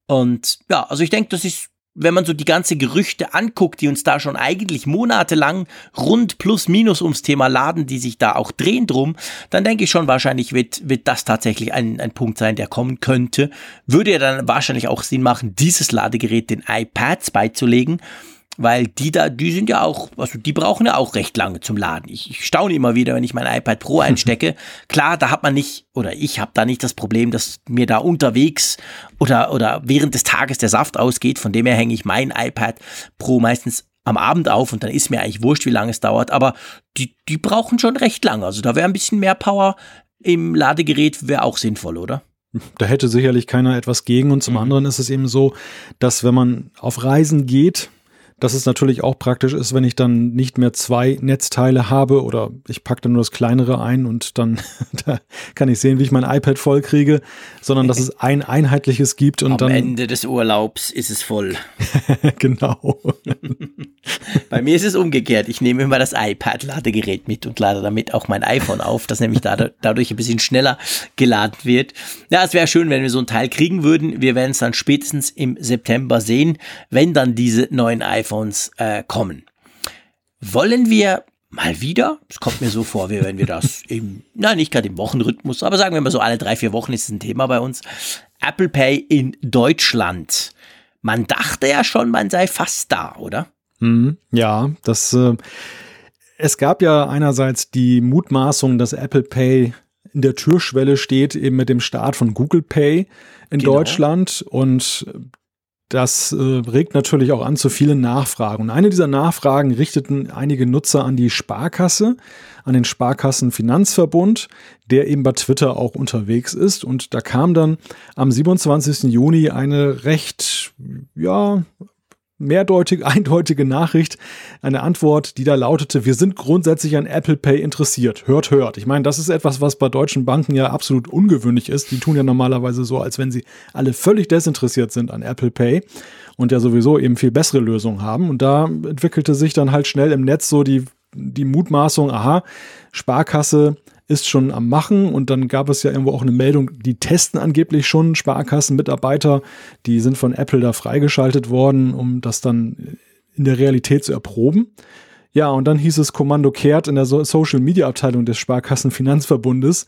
Und ja, also ich denke, das ist wenn man so die ganze Gerüchte anguckt, die uns da schon eigentlich monatelang rund plus minus ums Thema Laden, die sich da auch drehen drum, dann denke ich schon, wahrscheinlich wird, wird das tatsächlich ein, ein Punkt sein, der kommen könnte. Würde ja dann wahrscheinlich auch Sinn machen, dieses Ladegerät den iPads beizulegen weil die da, die sind ja auch, also die brauchen ja auch recht lange zum Laden. Ich, ich staune immer wieder, wenn ich mein iPad Pro einstecke. Klar, da hat man nicht, oder ich habe da nicht das Problem, dass mir da unterwegs oder, oder während des Tages der Saft ausgeht. Von dem her hänge ich mein iPad Pro meistens am Abend auf und dann ist mir eigentlich wurscht, wie lange es dauert. Aber die, die brauchen schon recht lange. Also da wäre ein bisschen mehr Power im Ladegerät, wäre auch sinnvoll, oder? Da hätte sicherlich keiner etwas gegen. Und zum mhm. anderen ist es eben so, dass wenn man auf Reisen geht, dass es natürlich auch praktisch ist, wenn ich dann nicht mehr zwei Netzteile habe oder ich packe dann nur das kleinere ein und dann da kann ich sehen, wie ich mein iPad voll kriege, sondern dass es ein einheitliches gibt und Am dann. Am Ende des Urlaubs ist es voll. genau. Bei mir ist es umgekehrt. Ich nehme immer das iPad-Ladegerät mit und lade damit auch mein iPhone auf, das nämlich dadurch ein bisschen schneller geladen wird. Ja, es wäre schön, wenn wir so ein Teil kriegen würden. Wir werden es dann spätestens im September sehen, wenn dann diese neuen iPhones iPhones äh, kommen. Wollen wir mal wieder, es kommt mir so vor, wie wenn wir das im, na nicht gerade im Wochenrhythmus, aber sagen wir mal so alle drei, vier Wochen ist es ein Thema bei uns, Apple Pay in Deutschland. Man dachte ja schon, man sei fast da, oder? Mhm, ja, das, äh, es gab ja einerseits die Mutmaßung, dass Apple Pay in der Türschwelle steht, eben mit dem Start von Google Pay in genau. Deutschland und das äh, regt natürlich auch an zu vielen Nachfragen. Und eine dieser Nachfragen richteten einige Nutzer an die Sparkasse, an den Sparkassenfinanzverbund, der eben bei Twitter auch unterwegs ist. Und da kam dann am 27. Juni eine recht, ja, mehrdeutig, eindeutige Nachricht, eine Antwort, die da lautete, wir sind grundsätzlich an Apple Pay interessiert. Hört, hört. Ich meine, das ist etwas, was bei deutschen Banken ja absolut ungewöhnlich ist. Die tun ja normalerweise so, als wenn sie alle völlig desinteressiert sind an Apple Pay und ja sowieso eben viel bessere Lösungen haben. Und da entwickelte sich dann halt schnell im Netz so die, die Mutmaßung, aha, Sparkasse ist schon am Machen und dann gab es ja irgendwo auch eine Meldung, die testen angeblich schon Sparkassenmitarbeiter, die sind von Apple da freigeschaltet worden, um das dann in der Realität zu erproben. Ja, und dann hieß es Kommando kehrt in der Social Media Abteilung des Sparkassenfinanzverbundes.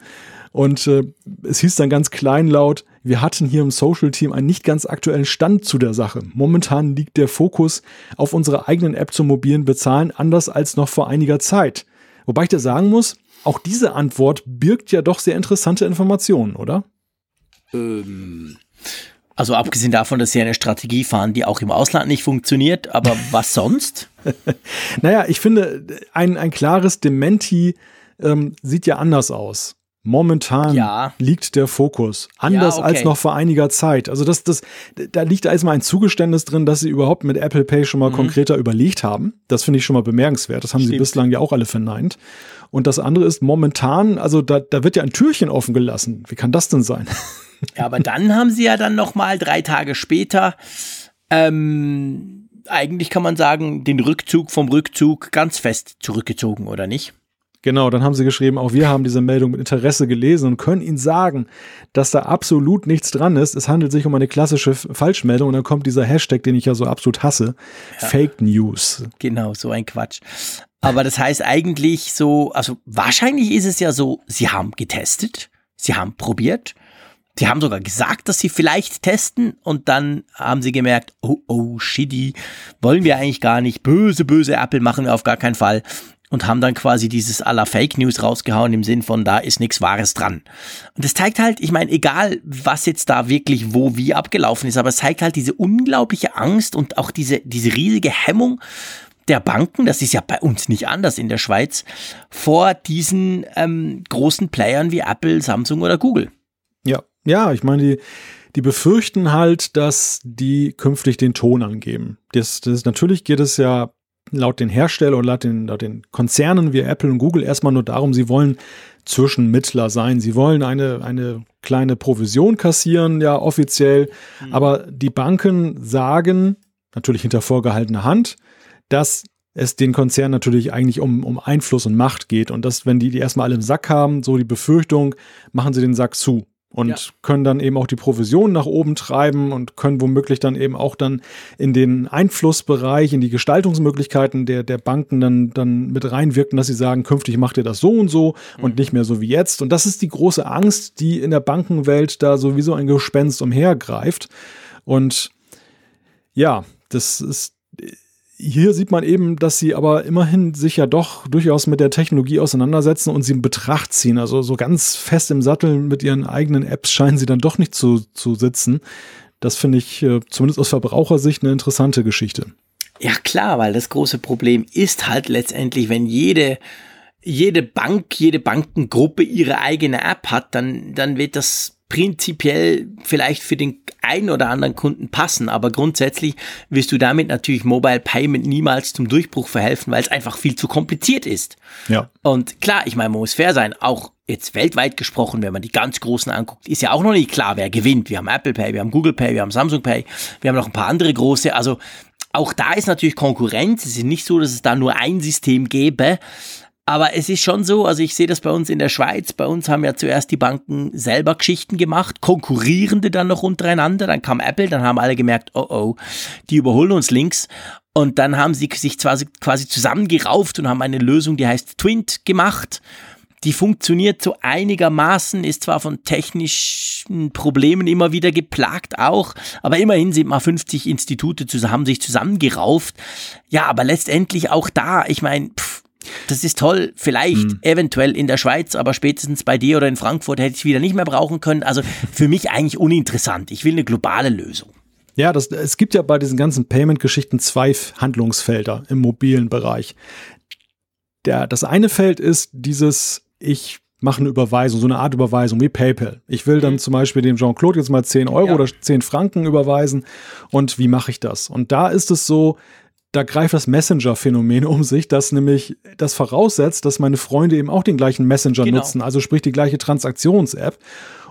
Und äh, es hieß dann ganz kleinlaut, wir hatten hier im Social Team einen nicht ganz aktuellen Stand zu der Sache. Momentan liegt der Fokus auf unserer eigenen App zum mobilen Bezahlen anders als noch vor einiger Zeit. Wobei ich dir sagen muss, auch diese Antwort birgt ja doch sehr interessante Informationen, oder? Ähm, also abgesehen davon, dass sie eine Strategie fahren, die auch im Ausland nicht funktioniert, aber was sonst? naja, ich finde, ein, ein klares Dementi ähm, sieht ja anders aus. Momentan ja. liegt der Fokus anders ja, okay. als noch vor einiger Zeit. Also das, das, da liegt erstmal ein Zugeständnis drin, dass sie überhaupt mit Apple Pay schon mal mhm. konkreter überlegt haben. Das finde ich schon mal bemerkenswert. Das haben Stimmt. sie bislang ja auch alle verneint. Und das andere ist momentan, also da, da wird ja ein Türchen offen gelassen. Wie kann das denn sein? Ja, aber dann haben sie ja dann noch mal drei Tage später ähm, eigentlich kann man sagen, den Rückzug vom Rückzug ganz fest zurückgezogen, oder nicht? Genau, dann haben sie geschrieben, auch wir haben diese Meldung mit Interesse gelesen und können Ihnen sagen, dass da absolut nichts dran ist. Es handelt sich um eine klassische Falschmeldung und dann kommt dieser Hashtag, den ich ja so absolut hasse, ja. Fake News. Genau, so ein Quatsch. Aber das heißt eigentlich so, also wahrscheinlich ist es ja so, sie haben getestet, sie haben probiert, sie haben sogar gesagt, dass sie vielleicht testen und dann haben sie gemerkt, oh, oh, shitty, wollen wir eigentlich gar nicht, böse, böse Apple machen wir auf gar keinen Fall und haben dann quasi dieses aller Fake News rausgehauen im Sinn von, da ist nichts Wahres dran. Und das zeigt halt, ich meine, egal was jetzt da wirklich wo wie abgelaufen ist, aber es zeigt halt diese unglaubliche Angst und auch diese, diese riesige Hemmung der Banken, das ist ja bei uns nicht anders in der Schweiz, vor diesen ähm, großen Playern wie Apple, Samsung oder Google. Ja, ja, ich meine, die, die befürchten halt, dass die künftig den Ton angeben. Das, das, natürlich geht es ja laut den Herstellern und laut den, laut den Konzernen wie Apple und Google erstmal nur darum, sie wollen Zwischenmittler sein. Sie wollen eine, eine kleine Provision kassieren, ja, offiziell. Mhm. Aber die Banken sagen, natürlich hinter vorgehaltener Hand, dass es den Konzernen natürlich eigentlich um, um Einfluss und Macht geht. Und dass, wenn die die erstmal alle im Sack haben, so die Befürchtung, machen sie den Sack zu und ja. können dann eben auch die Provision nach oben treiben und können womöglich dann eben auch dann in den Einflussbereich, in die Gestaltungsmöglichkeiten der, der Banken dann, dann mit reinwirken, dass sie sagen, künftig macht ihr das so und so mhm. und nicht mehr so wie jetzt. Und das ist die große Angst, die in der Bankenwelt da sowieso ein Gespenst umhergreift. Und ja, das ist hier sieht man eben, dass sie aber immerhin sich ja doch durchaus mit der Technologie auseinandersetzen und sie in Betracht ziehen. Also so ganz fest im Sattel mit ihren eigenen Apps scheinen sie dann doch nicht zu, zu sitzen. Das finde ich äh, zumindest aus Verbrauchersicht eine interessante Geschichte. Ja klar, weil das große Problem ist halt letztendlich, wenn jede jede Bank, jede Bankengruppe ihre eigene App hat, dann, dann wird das prinzipiell vielleicht für den einen oder anderen Kunden passen, aber grundsätzlich wirst du damit natürlich Mobile Payment niemals zum Durchbruch verhelfen, weil es einfach viel zu kompliziert ist. Ja. Und klar, ich meine, man muss fair sein, auch jetzt weltweit gesprochen, wenn man die ganz großen anguckt, ist ja auch noch nicht klar, wer gewinnt. Wir haben Apple Pay, wir haben Google Pay, wir haben Samsung Pay, wir haben noch ein paar andere große, also auch da ist natürlich Konkurrenz. Es ist nicht so, dass es da nur ein System gäbe. Aber es ist schon so, also ich sehe das bei uns in der Schweiz. Bei uns haben ja zuerst die Banken selber Geschichten gemacht, konkurrierende dann noch untereinander. Dann kam Apple, dann haben alle gemerkt, oh oh, die überholen uns links. Und dann haben sie sich quasi, quasi zusammengerauft und haben eine Lösung, die heißt Twint gemacht. Die funktioniert so einigermaßen, ist zwar von technischen Problemen immer wieder geplagt auch, aber immerhin sind mal 50 Institute zusammen, haben sich zusammengerauft. Ja, aber letztendlich auch da, ich meine, das ist toll, vielleicht hm. eventuell in der Schweiz, aber spätestens bei dir oder in Frankfurt hätte ich es wieder nicht mehr brauchen können. Also für mich eigentlich uninteressant. Ich will eine globale Lösung. Ja, das, es gibt ja bei diesen ganzen Payment-Geschichten zwei Handlungsfelder im mobilen Bereich. Der, das eine Feld ist dieses, ich mache eine Überweisung, so eine Art Überweisung wie PayPal. Ich will dann mhm. zum Beispiel dem Jean-Claude jetzt mal 10 Euro ja. oder 10 Franken überweisen. Und wie mache ich das? Und da ist es so, da greift das Messenger-Phänomen um sich, das nämlich das voraussetzt, dass meine Freunde eben auch den gleichen Messenger genau. nutzen, also sprich die gleiche Transaktions-App.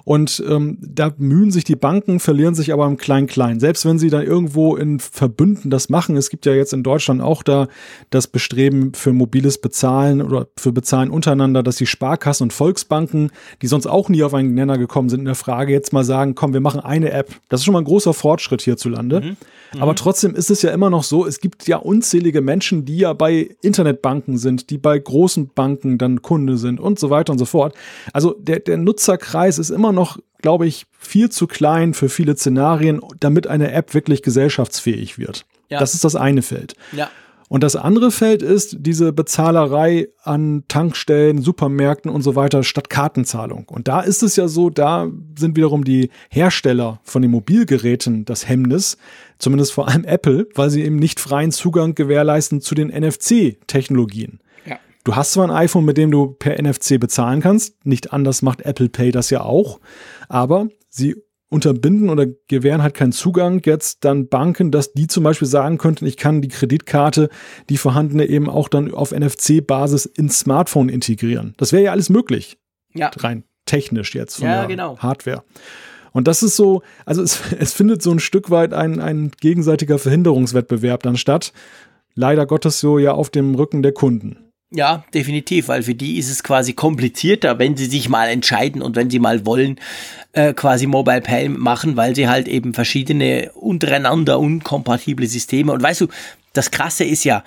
Und ähm, da mühen sich die Banken, verlieren sich aber im Klein-Klein. Selbst wenn sie dann irgendwo in Verbünden das machen, es gibt ja jetzt in Deutschland auch da das Bestreben für mobiles Bezahlen oder für Bezahlen untereinander, dass die Sparkassen und Volksbanken, die sonst auch nie auf einen Nenner gekommen sind in der Frage, jetzt mal sagen, komm, wir machen eine App. Das ist schon mal ein großer Fortschritt hierzulande. Mhm. Mhm. Aber trotzdem ist es ja immer noch so, es gibt ja unzählige Menschen, die ja bei Internetbanken sind, die bei großen Banken dann Kunde sind und so weiter und so fort. Also der, der Nutzerkreis ist immer noch, glaube ich, viel zu klein für viele Szenarien, damit eine App wirklich gesellschaftsfähig wird. Ja. Das ist das eine Feld. Ja. Und das andere Feld ist diese Bezahlerei an Tankstellen, Supermärkten und so weiter statt Kartenzahlung. Und da ist es ja so, da sind wiederum die Hersteller von den Mobilgeräten das Hemmnis, zumindest vor allem Apple, weil sie eben nicht freien Zugang gewährleisten zu den NFC-Technologien. Du hast zwar ein iPhone, mit dem du per NFC bezahlen kannst, nicht anders macht Apple Pay das ja auch, aber sie unterbinden oder gewähren halt keinen Zugang jetzt dann Banken, dass die zum Beispiel sagen könnten, ich kann die Kreditkarte, die vorhandene eben auch dann auf NFC-Basis ins Smartphone integrieren. Das wäre ja alles möglich. Ja. Rein technisch jetzt von ja, der genau. Hardware. Und das ist so, also es, es findet so ein Stück weit ein, ein gegenseitiger Verhinderungswettbewerb dann statt. Leider Gottes so ja auf dem Rücken der Kunden. Ja, definitiv, weil für die ist es quasi komplizierter, wenn sie sich mal entscheiden und wenn sie mal wollen, äh, quasi Mobile Pay machen, weil sie halt eben verschiedene untereinander unkompatible Systeme und weißt du, das Krasse ist ja,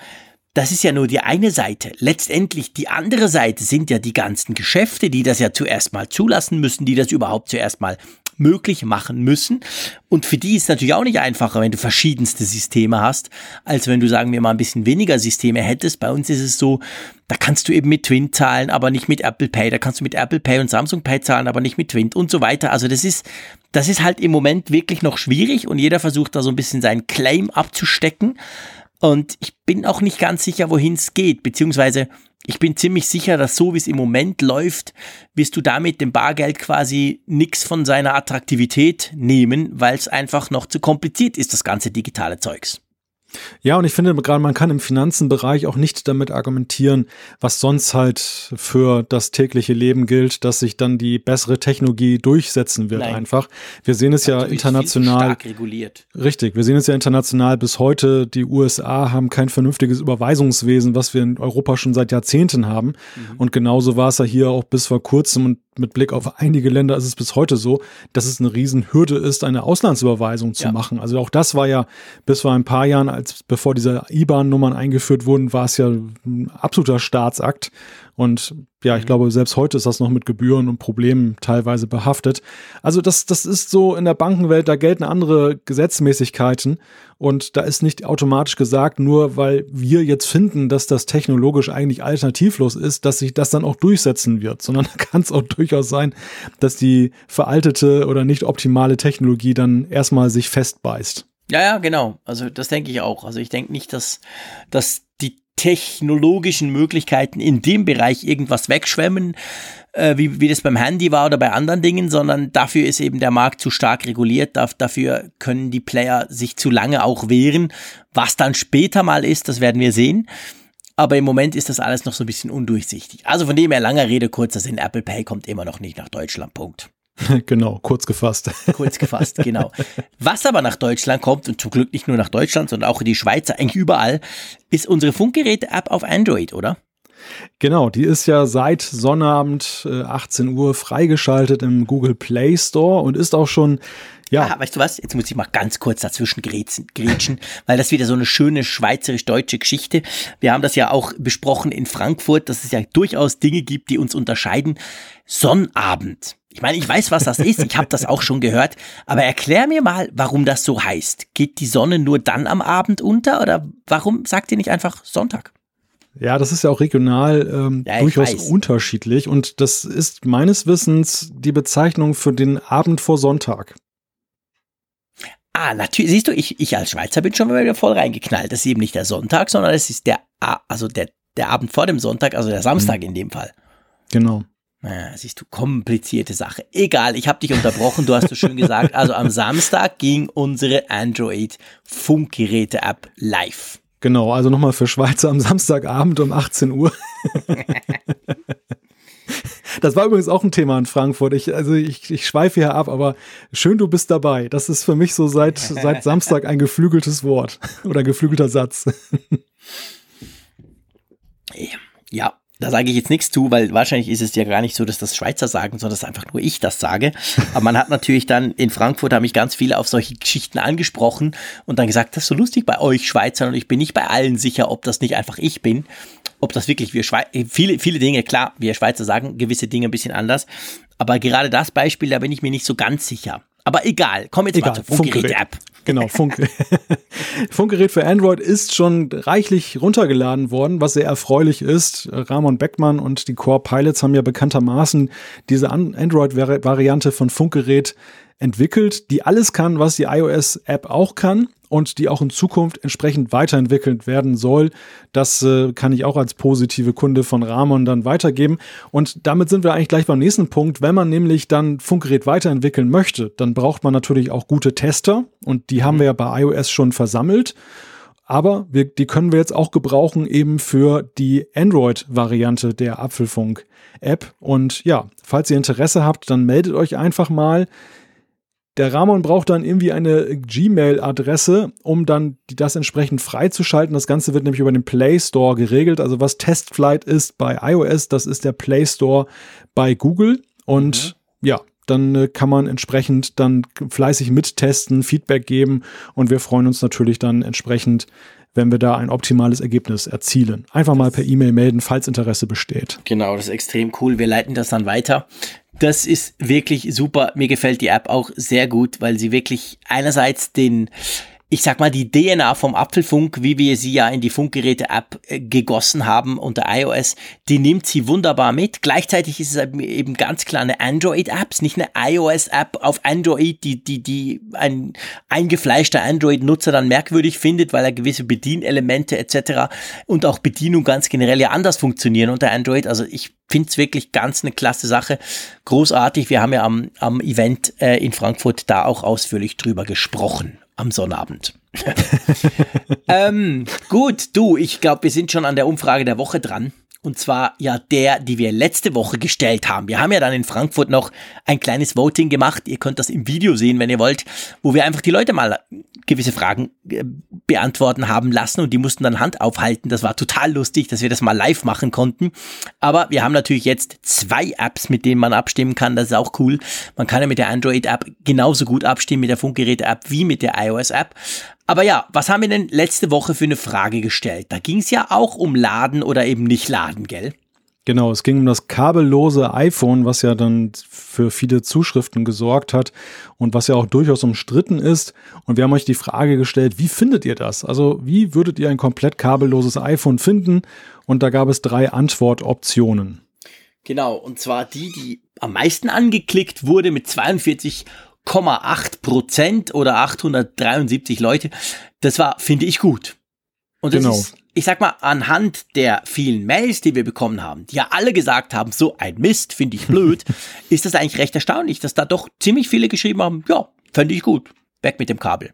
das ist ja nur die eine Seite. Letztendlich die andere Seite sind ja die ganzen Geschäfte, die das ja zuerst mal zulassen müssen, die das überhaupt zuerst mal möglich machen müssen. Und für die ist natürlich auch nicht einfacher, wenn du verschiedenste Systeme hast, als wenn du, sagen wir mal, ein bisschen weniger Systeme hättest. Bei uns ist es so, da kannst du eben mit Twin zahlen, aber nicht mit Apple Pay. Da kannst du mit Apple Pay und Samsung Pay zahlen, aber nicht mit Twin und so weiter. Also das ist, das ist halt im Moment wirklich noch schwierig und jeder versucht da so ein bisschen seinen Claim abzustecken. Und ich bin auch nicht ganz sicher, wohin es geht, beziehungsweise ich bin ziemlich sicher, dass so wie es im Moment läuft, wirst du damit dem Bargeld quasi nichts von seiner Attraktivität nehmen, weil es einfach noch zu kompliziert ist, das ganze digitale Zeugs. Ja, und ich finde gerade, man kann im Finanzenbereich auch nicht damit argumentieren, was sonst halt für das tägliche Leben gilt, dass sich dann die bessere Technologie durchsetzen wird Nein. einfach. Wir sehen es ja international. Stark reguliert. Richtig, wir sehen es ja international bis heute. Die USA haben kein vernünftiges Überweisungswesen, was wir in Europa schon seit Jahrzehnten haben. Mhm. Und genauso war es ja hier auch bis vor kurzem und mit Blick auf einige Länder ist es bis heute so, dass es eine Riesenhürde ist, eine Auslandsüberweisung zu ja. machen. Also auch das war ja bis vor ein paar Jahren, als bevor diese IBAN-Nummern eingeführt wurden, war es ja ein absoluter Staatsakt. Und ja, ich mhm. glaube, selbst heute ist das noch mit Gebühren und Problemen teilweise behaftet. Also das, das ist so in der Bankenwelt, da gelten andere Gesetzmäßigkeiten und da ist nicht automatisch gesagt, nur weil wir jetzt finden, dass das technologisch eigentlich alternativlos ist, dass sich das dann auch durchsetzen wird, sondern da kann es auch durchaus sein, dass die veraltete oder nicht optimale Technologie dann erstmal sich festbeißt. Ja, ja, genau. Also das denke ich auch. Also ich denke nicht, dass, dass die technologischen Möglichkeiten in dem Bereich irgendwas wegschwemmen, äh, wie, wie das beim Handy war oder bei anderen Dingen, sondern dafür ist eben der Markt zu stark reguliert. dafür können die Player sich zu lange auch wehren. Was dann später mal ist, das werden wir sehen. Aber im Moment ist das alles noch so ein bisschen undurchsichtig. Also von dem her langer Rede, kurzer Sinn, Apple Pay kommt immer noch nicht nach Deutschland. Punkt. Genau, kurz gefasst. Kurz gefasst, genau. Was aber nach Deutschland kommt, und zum Glück nicht nur nach Deutschland, sondern auch in die Schweiz, eigentlich überall, ist unsere Funkgeräte-App auf Android, oder? Genau, die ist ja seit Sonnabend äh, 18 Uhr freigeschaltet im Google Play Store und ist auch schon ja. Ah, weißt du was? Jetzt muss ich mal ganz kurz dazwischen grätschen, weil das wieder so eine schöne schweizerisch-deutsche Geschichte. Wir haben das ja auch besprochen in Frankfurt, dass es ja durchaus Dinge gibt, die uns unterscheiden. Sonnabend. Ich meine, ich weiß, was das ist, ich habe das auch schon gehört, aber erklär mir mal, warum das so heißt. Geht die Sonne nur dann am Abend unter oder warum sagt ihr nicht einfach Sonntag? Ja, das ist ja auch regional ähm, ja, durchaus weiß. unterschiedlich und das ist meines Wissens die Bezeichnung für den Abend vor Sonntag. Ah, natürlich, siehst du, ich, ich als Schweizer bin schon wieder voll reingeknallt. Das ist eben nicht der Sonntag, sondern es ist der, also der, der Abend vor dem Sonntag, also der Samstag mhm. in dem Fall. Genau. Ja, siehst du, komplizierte Sache. Egal, ich habe dich unterbrochen, du hast es schön gesagt. Also am Samstag ging unsere Android-Funkgeräte-App live. Genau, also nochmal für Schweizer am Samstagabend um 18 Uhr. Das war übrigens auch ein Thema in Frankfurt. Ich, also ich, ich schweife hier ab, aber schön, du bist dabei. Das ist für mich so seit, seit Samstag ein geflügeltes Wort oder geflügelter Satz. Ja, da sage ich jetzt nichts zu, weil wahrscheinlich ist es ja gar nicht so, dass das Schweizer sagen, sondern dass einfach nur ich das sage. Aber man hat natürlich dann in Frankfurt, haben mich ganz viele auf solche Geschichten angesprochen und dann gesagt, das ist so lustig bei euch Schweizern und ich bin nicht bei allen sicher, ob das nicht einfach ich bin. Ob das wirklich wir Schweizer, viele, viele Dinge, klar, wir Schweizer sagen gewisse Dinge ein bisschen anders. Aber gerade das Beispiel, da bin ich mir nicht so ganz sicher. Aber egal, komm jetzt egal, mal Funkgerät-App. Genau, Funk Funkgerät für Android ist schon reichlich runtergeladen worden, was sehr erfreulich ist. Ramon Beckmann und die Core Pilots haben ja bekanntermaßen diese Android-Variante von Funkgerät entwickelt, die alles kann, was die iOS-App auch kann und die auch in Zukunft entsprechend weiterentwickelt werden soll. Das äh, kann ich auch als positive Kunde von Ramon dann weitergeben. Und damit sind wir eigentlich gleich beim nächsten Punkt. Wenn man nämlich dann Funkgerät weiterentwickeln möchte, dann braucht man natürlich auch gute Tester und die haben wir ja bei iOS schon versammelt. Aber wir, die können wir jetzt auch gebrauchen eben für die Android-Variante der Apfelfunk-App. Und ja, falls ihr Interesse habt, dann meldet euch einfach mal. Der Ramon braucht dann irgendwie eine Gmail-Adresse, um dann das entsprechend freizuschalten. Das Ganze wird nämlich über den Play Store geregelt. Also was Testflight ist bei iOS, das ist der Play Store bei Google. Und mhm. ja, dann äh, kann man entsprechend dann fleißig mittesten, Feedback geben und wir freuen uns natürlich dann entsprechend, wenn wir da ein optimales Ergebnis erzielen. Einfach mal per E-Mail melden, falls Interesse besteht. Genau, das ist extrem cool. Wir leiten das dann weiter. Das ist wirklich super. Mir gefällt die App auch sehr gut, weil sie wirklich einerseits den ich sag mal, die DNA vom Apfelfunk, wie wir sie ja in die Funkgeräte-App äh, gegossen haben unter iOS, die nimmt sie wunderbar mit. Gleichzeitig ist es eben ganz klar eine Android-App, nicht eine iOS-App auf Android, die, die, die ein eingefleischter Android-Nutzer dann merkwürdig findet, weil er gewisse Bedienelemente etc. und auch Bedienung ganz generell ja anders funktionieren unter Android. Also ich finde es wirklich ganz eine klasse Sache. Großartig. Wir haben ja am, am Event äh, in Frankfurt da auch ausführlich drüber gesprochen. Am Sonnabend. ähm, gut, du, ich glaube, wir sind schon an der Umfrage der Woche dran. Und zwar ja der, die wir letzte Woche gestellt haben. Wir haben ja dann in Frankfurt noch ein kleines Voting gemacht. Ihr könnt das im Video sehen, wenn ihr wollt, wo wir einfach die Leute mal gewisse Fragen äh, beantworten haben lassen und die mussten dann Hand aufhalten. Das war total lustig, dass wir das mal live machen konnten. Aber wir haben natürlich jetzt zwei Apps, mit denen man abstimmen kann. Das ist auch cool. Man kann ja mit der Android-App genauso gut abstimmen, mit der Funkgeräte-App wie mit der iOS-App. Aber ja, was haben wir denn letzte Woche für eine Frage gestellt? Da ging es ja auch um Laden oder eben nicht Laden, gell? Genau, es ging um das kabellose iPhone, was ja dann für viele Zuschriften gesorgt hat und was ja auch durchaus umstritten ist. Und wir haben euch die Frage gestellt, wie findet ihr das? Also wie würdet ihr ein komplett kabelloses iPhone finden? Und da gab es drei Antwortoptionen. Genau, und zwar die, die am meisten angeklickt wurde mit 42 8,8 Prozent oder 873 Leute. Das war, finde ich, gut. Und das genau. ist, ich sag mal, anhand der vielen Mails, die wir bekommen haben, die ja alle gesagt haben, so ein Mist, finde ich blöd, ist das eigentlich recht erstaunlich, dass da doch ziemlich viele geschrieben haben, ja, fände ich gut. Weg mit dem Kabel.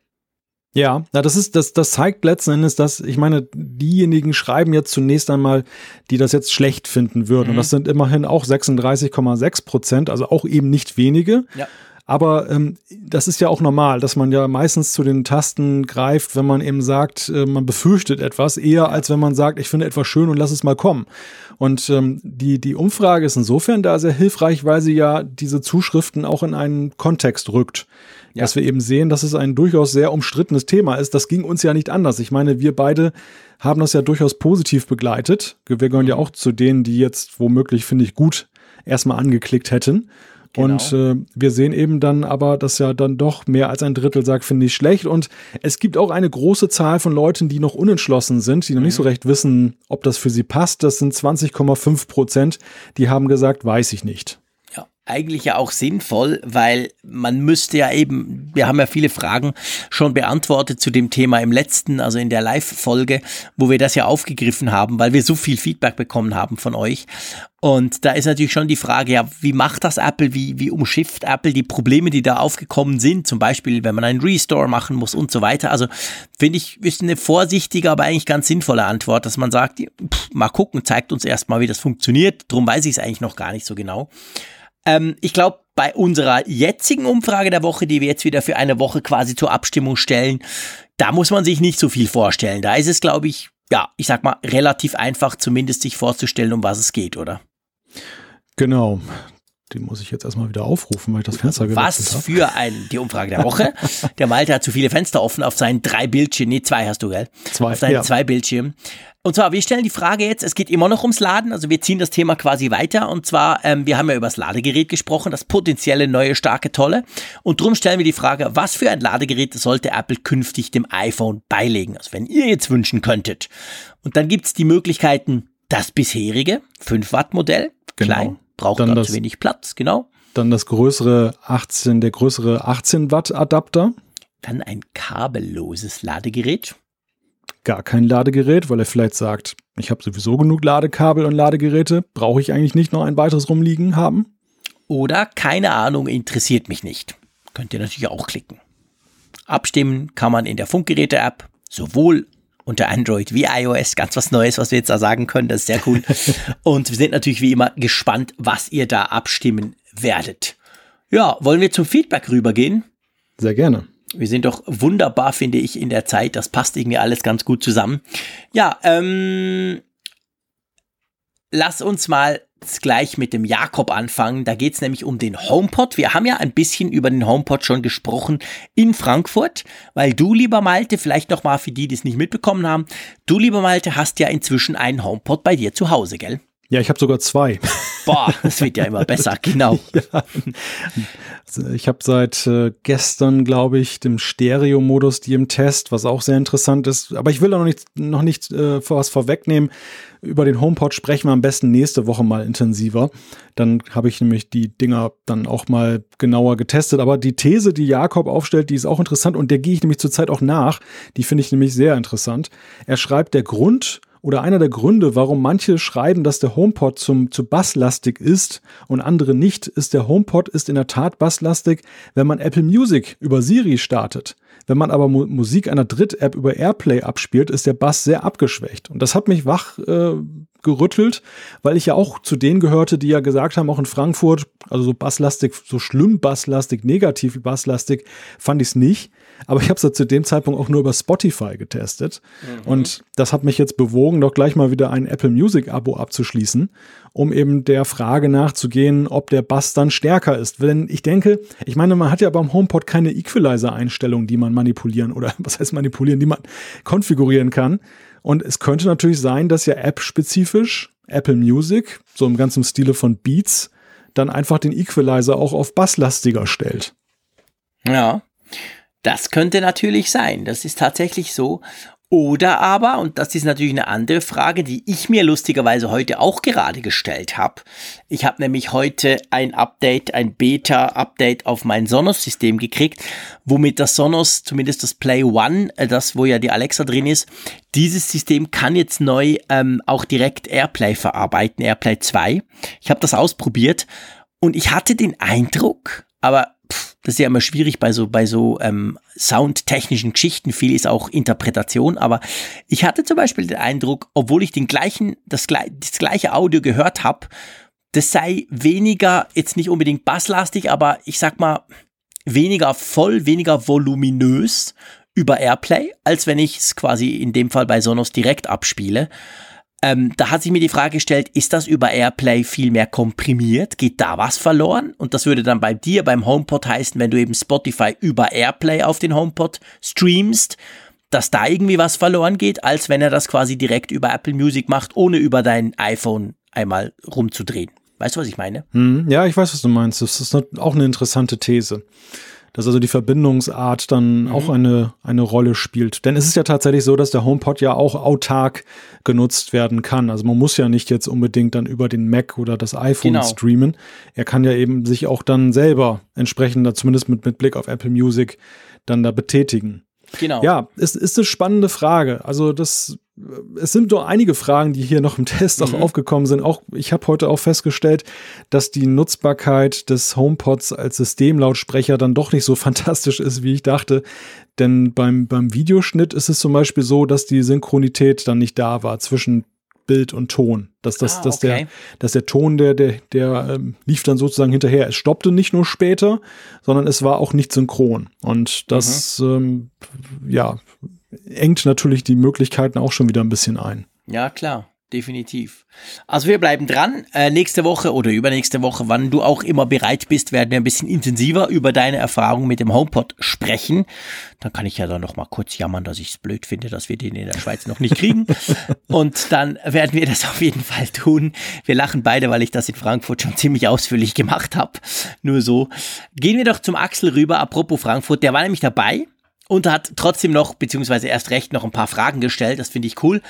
Ja, na, das ist, das, das zeigt letzten Endes, dass, ich meine, diejenigen schreiben jetzt zunächst einmal, die das jetzt schlecht finden würden. Mhm. Und das sind immerhin auch 36,6 Prozent, also auch eben nicht wenige. Ja. Aber ähm, das ist ja auch normal, dass man ja meistens zu den Tasten greift, wenn man eben sagt, äh, man befürchtet etwas, eher als wenn man sagt, ich finde etwas schön und lass es mal kommen. Und ähm, die, die Umfrage ist insofern da sehr hilfreich, weil sie ja diese Zuschriften auch in einen Kontext rückt. Ja. Dass wir eben sehen, dass es ein durchaus sehr umstrittenes Thema ist. Das ging uns ja nicht anders. Ich meine, wir beide haben das ja durchaus positiv begleitet. Wir gehören ja mhm. auch zu denen, die jetzt womöglich, finde ich, gut erstmal angeklickt hätten. Genau. Und äh, wir sehen eben dann aber, dass ja dann doch mehr als ein Drittel sagt, finde ich schlecht. Und es gibt auch eine große Zahl von Leuten, die noch unentschlossen sind, die noch mhm. nicht so recht wissen, ob das für sie passt. Das sind 20,5 Prozent, die haben gesagt, weiß ich nicht eigentlich ja auch sinnvoll, weil man müsste ja eben, wir haben ja viele Fragen schon beantwortet zu dem Thema im letzten, also in der Live-Folge, wo wir das ja aufgegriffen haben, weil wir so viel Feedback bekommen haben von euch. Und da ist natürlich schon die Frage, ja, wie macht das Apple, wie, wie umschifft Apple die Probleme, die da aufgekommen sind, zum Beispiel, wenn man einen Restore machen muss und so weiter. Also finde ich, ist eine vorsichtige, aber eigentlich ganz sinnvolle Antwort, dass man sagt, pff, mal gucken, zeigt uns erstmal, wie das funktioniert. Drum weiß ich es eigentlich noch gar nicht so genau. Ähm, ich glaube, bei unserer jetzigen Umfrage der Woche, die wir jetzt wieder für eine Woche quasi zur Abstimmung stellen, da muss man sich nicht so viel vorstellen. Da ist es, glaube ich, ja, ich sag mal, relativ einfach, zumindest sich vorzustellen, um was es geht, oder? Genau. Den muss ich jetzt erstmal wieder aufrufen, weil ich das Fenster gewechselt habe. Was für ein, die Umfrage der Woche. der Malte hat zu viele Fenster offen auf seinen drei Bildschirmen. Nee, zwei hast du, gell? Zwei. Auf seinen ja. zwei Bildschirmen. Und zwar, wir stellen die Frage jetzt, es geht immer noch ums Laden, also wir ziehen das Thema quasi weiter. Und zwar, ähm, wir haben ja über das Ladegerät gesprochen, das potenzielle neue starke Tolle. Und darum stellen wir die Frage, was für ein Ladegerät sollte Apple künftig dem iPhone beilegen? Also wenn ihr jetzt wünschen könntet. Und dann gibt's die Möglichkeiten, das bisherige 5 Watt Modell, genau. klein, braucht dann zu wenig Platz, genau. Dann das größere 18, der größere 18 Watt Adapter. Dann ein kabelloses Ladegerät gar kein Ladegerät, weil er vielleicht sagt, ich habe sowieso genug Ladekabel und Ladegeräte, brauche ich eigentlich nicht noch ein weiteres rumliegen haben? Oder keine Ahnung, interessiert mich nicht. Könnt ihr natürlich auch klicken. Abstimmen kann man in der Funkgeräte-App, sowohl unter Android wie iOS. Ganz was Neues, was wir jetzt da sagen können. Das ist sehr cool. Und wir sind natürlich wie immer gespannt, was ihr da abstimmen werdet. Ja, wollen wir zum Feedback rübergehen? Sehr gerne. Wir sind doch wunderbar, finde ich, in der Zeit. Das passt irgendwie alles ganz gut zusammen. Ja, ähm, lass uns mal gleich mit dem Jakob anfangen. Da geht es nämlich um den HomePod. Wir haben ja ein bisschen über den HomePod schon gesprochen in Frankfurt, weil du, lieber Malte, vielleicht nochmal für die, die es nicht mitbekommen haben, du, lieber Malte, hast ja inzwischen einen HomePod bei dir zu Hause, gell? Ja, ich habe sogar zwei. Boah, das wird ja immer besser, genau. ja. Ich habe seit äh, gestern, glaube ich, dem Stereo-Modus die im Test, was auch sehr interessant ist. Aber ich will da noch nicht, noch nicht äh, was vorwegnehmen. Über den HomePod sprechen wir am besten nächste Woche mal intensiver. Dann habe ich nämlich die Dinger dann auch mal genauer getestet. Aber die These, die Jakob aufstellt, die ist auch interessant und der gehe ich nämlich zurzeit auch nach. Die finde ich nämlich sehr interessant. Er schreibt, der Grund, oder einer der Gründe, warum manche schreiben, dass der HomePod zum, zu basslastig ist und andere nicht, ist der HomePod ist in der Tat basslastig, wenn man Apple Music über Siri startet. Wenn man aber Mu Musik einer Dritt-App über Airplay abspielt, ist der Bass sehr abgeschwächt. Und das hat mich wach äh, gerüttelt, weil ich ja auch zu denen gehörte, die ja gesagt haben, auch in Frankfurt, also so basslastig, so schlimm basslastig, negativ basslastig, fand ich es nicht. Aber ich habe es ja zu dem Zeitpunkt auch nur über Spotify getestet. Mhm. Und das hat mich jetzt bewogen, doch gleich mal wieder ein Apple Music Abo abzuschließen, um eben der Frage nachzugehen, ob der Bass dann stärker ist. Denn ich denke, ich meine, man hat ja beim HomePod keine Equalizer-Einstellung, die man manipulieren oder was heißt manipulieren, die man konfigurieren kann. Und es könnte natürlich sein, dass ja app-spezifisch Apple Music, so im ganzen Stile von Beats, dann einfach den Equalizer auch auf basslastiger stellt. Ja, das könnte natürlich sein. Das ist tatsächlich so. Oder aber, und das ist natürlich eine andere Frage, die ich mir lustigerweise heute auch gerade gestellt habe. Ich habe nämlich heute ein Update, ein Beta-Update auf mein Sonos-System gekriegt, womit das Sonos, zumindest das Play One, äh, das wo ja die Alexa drin ist, dieses System kann jetzt neu ähm, auch direkt Airplay verarbeiten, Airplay 2. Ich habe das ausprobiert und ich hatte den Eindruck, aber das ist ja immer schwierig bei so, bei so ähm, soundtechnischen Geschichten. Viel ist auch Interpretation, aber ich hatte zum Beispiel den Eindruck, obwohl ich den gleichen, das, das gleiche Audio gehört habe, das sei weniger, jetzt nicht unbedingt basslastig, aber ich sag mal, weniger voll, weniger voluminös über Airplay, als wenn ich es quasi in dem Fall bei Sonos direkt abspiele. Ähm, da hat sich mir die Frage gestellt, ist das über Airplay viel mehr komprimiert? Geht da was verloren? Und das würde dann bei dir beim HomePod heißen, wenn du eben Spotify über Airplay auf den HomePod streamst, dass da irgendwie was verloren geht, als wenn er das quasi direkt über Apple Music macht, ohne über dein iPhone einmal rumzudrehen. Weißt du, was ich meine? Hm, ja, ich weiß, was du meinst. Das ist auch eine interessante These dass also die Verbindungsart dann mhm. auch eine, eine Rolle spielt. Denn es ist ja tatsächlich so, dass der HomePod ja auch autark genutzt werden kann. Also man muss ja nicht jetzt unbedingt dann über den Mac oder das iPhone genau. streamen. Er kann ja eben sich auch dann selber entsprechend, zumindest mit, mit Blick auf Apple Music, dann da betätigen. Genau. Ja, es ist eine spannende Frage. Also das es sind nur einige Fragen, die hier noch im Test auch mhm. aufgekommen sind. Auch ich habe heute auch festgestellt, dass die Nutzbarkeit des HomePods als Systemlautsprecher dann doch nicht so fantastisch ist, wie ich dachte. Denn beim, beim Videoschnitt ist es zum Beispiel so, dass die Synchronität dann nicht da war zwischen Bild und Ton. Dass, das, ah, dass, okay. der, dass der Ton, der, der, der ähm, lief dann sozusagen hinterher. Es stoppte nicht nur später, sondern es war auch nicht synchron. Und das, mhm. ähm, ja, engt natürlich die Möglichkeiten auch schon wieder ein bisschen ein. Ja, klar definitiv. Also wir bleiben dran. Äh, nächste Woche oder übernächste Woche, wann du auch immer bereit bist, werden wir ein bisschen intensiver über deine Erfahrung mit dem HomePod sprechen. Dann kann ich ja dann noch mal kurz jammern, dass ich es blöd finde, dass wir den in der Schweiz noch nicht kriegen. Und dann werden wir das auf jeden Fall tun. Wir lachen beide, weil ich das in Frankfurt schon ziemlich ausführlich gemacht habe. Nur so. Gehen wir doch zum Axel rüber. Apropos Frankfurt, der war nämlich dabei und hat trotzdem noch, beziehungsweise erst recht noch ein paar Fragen gestellt, das finde ich cool.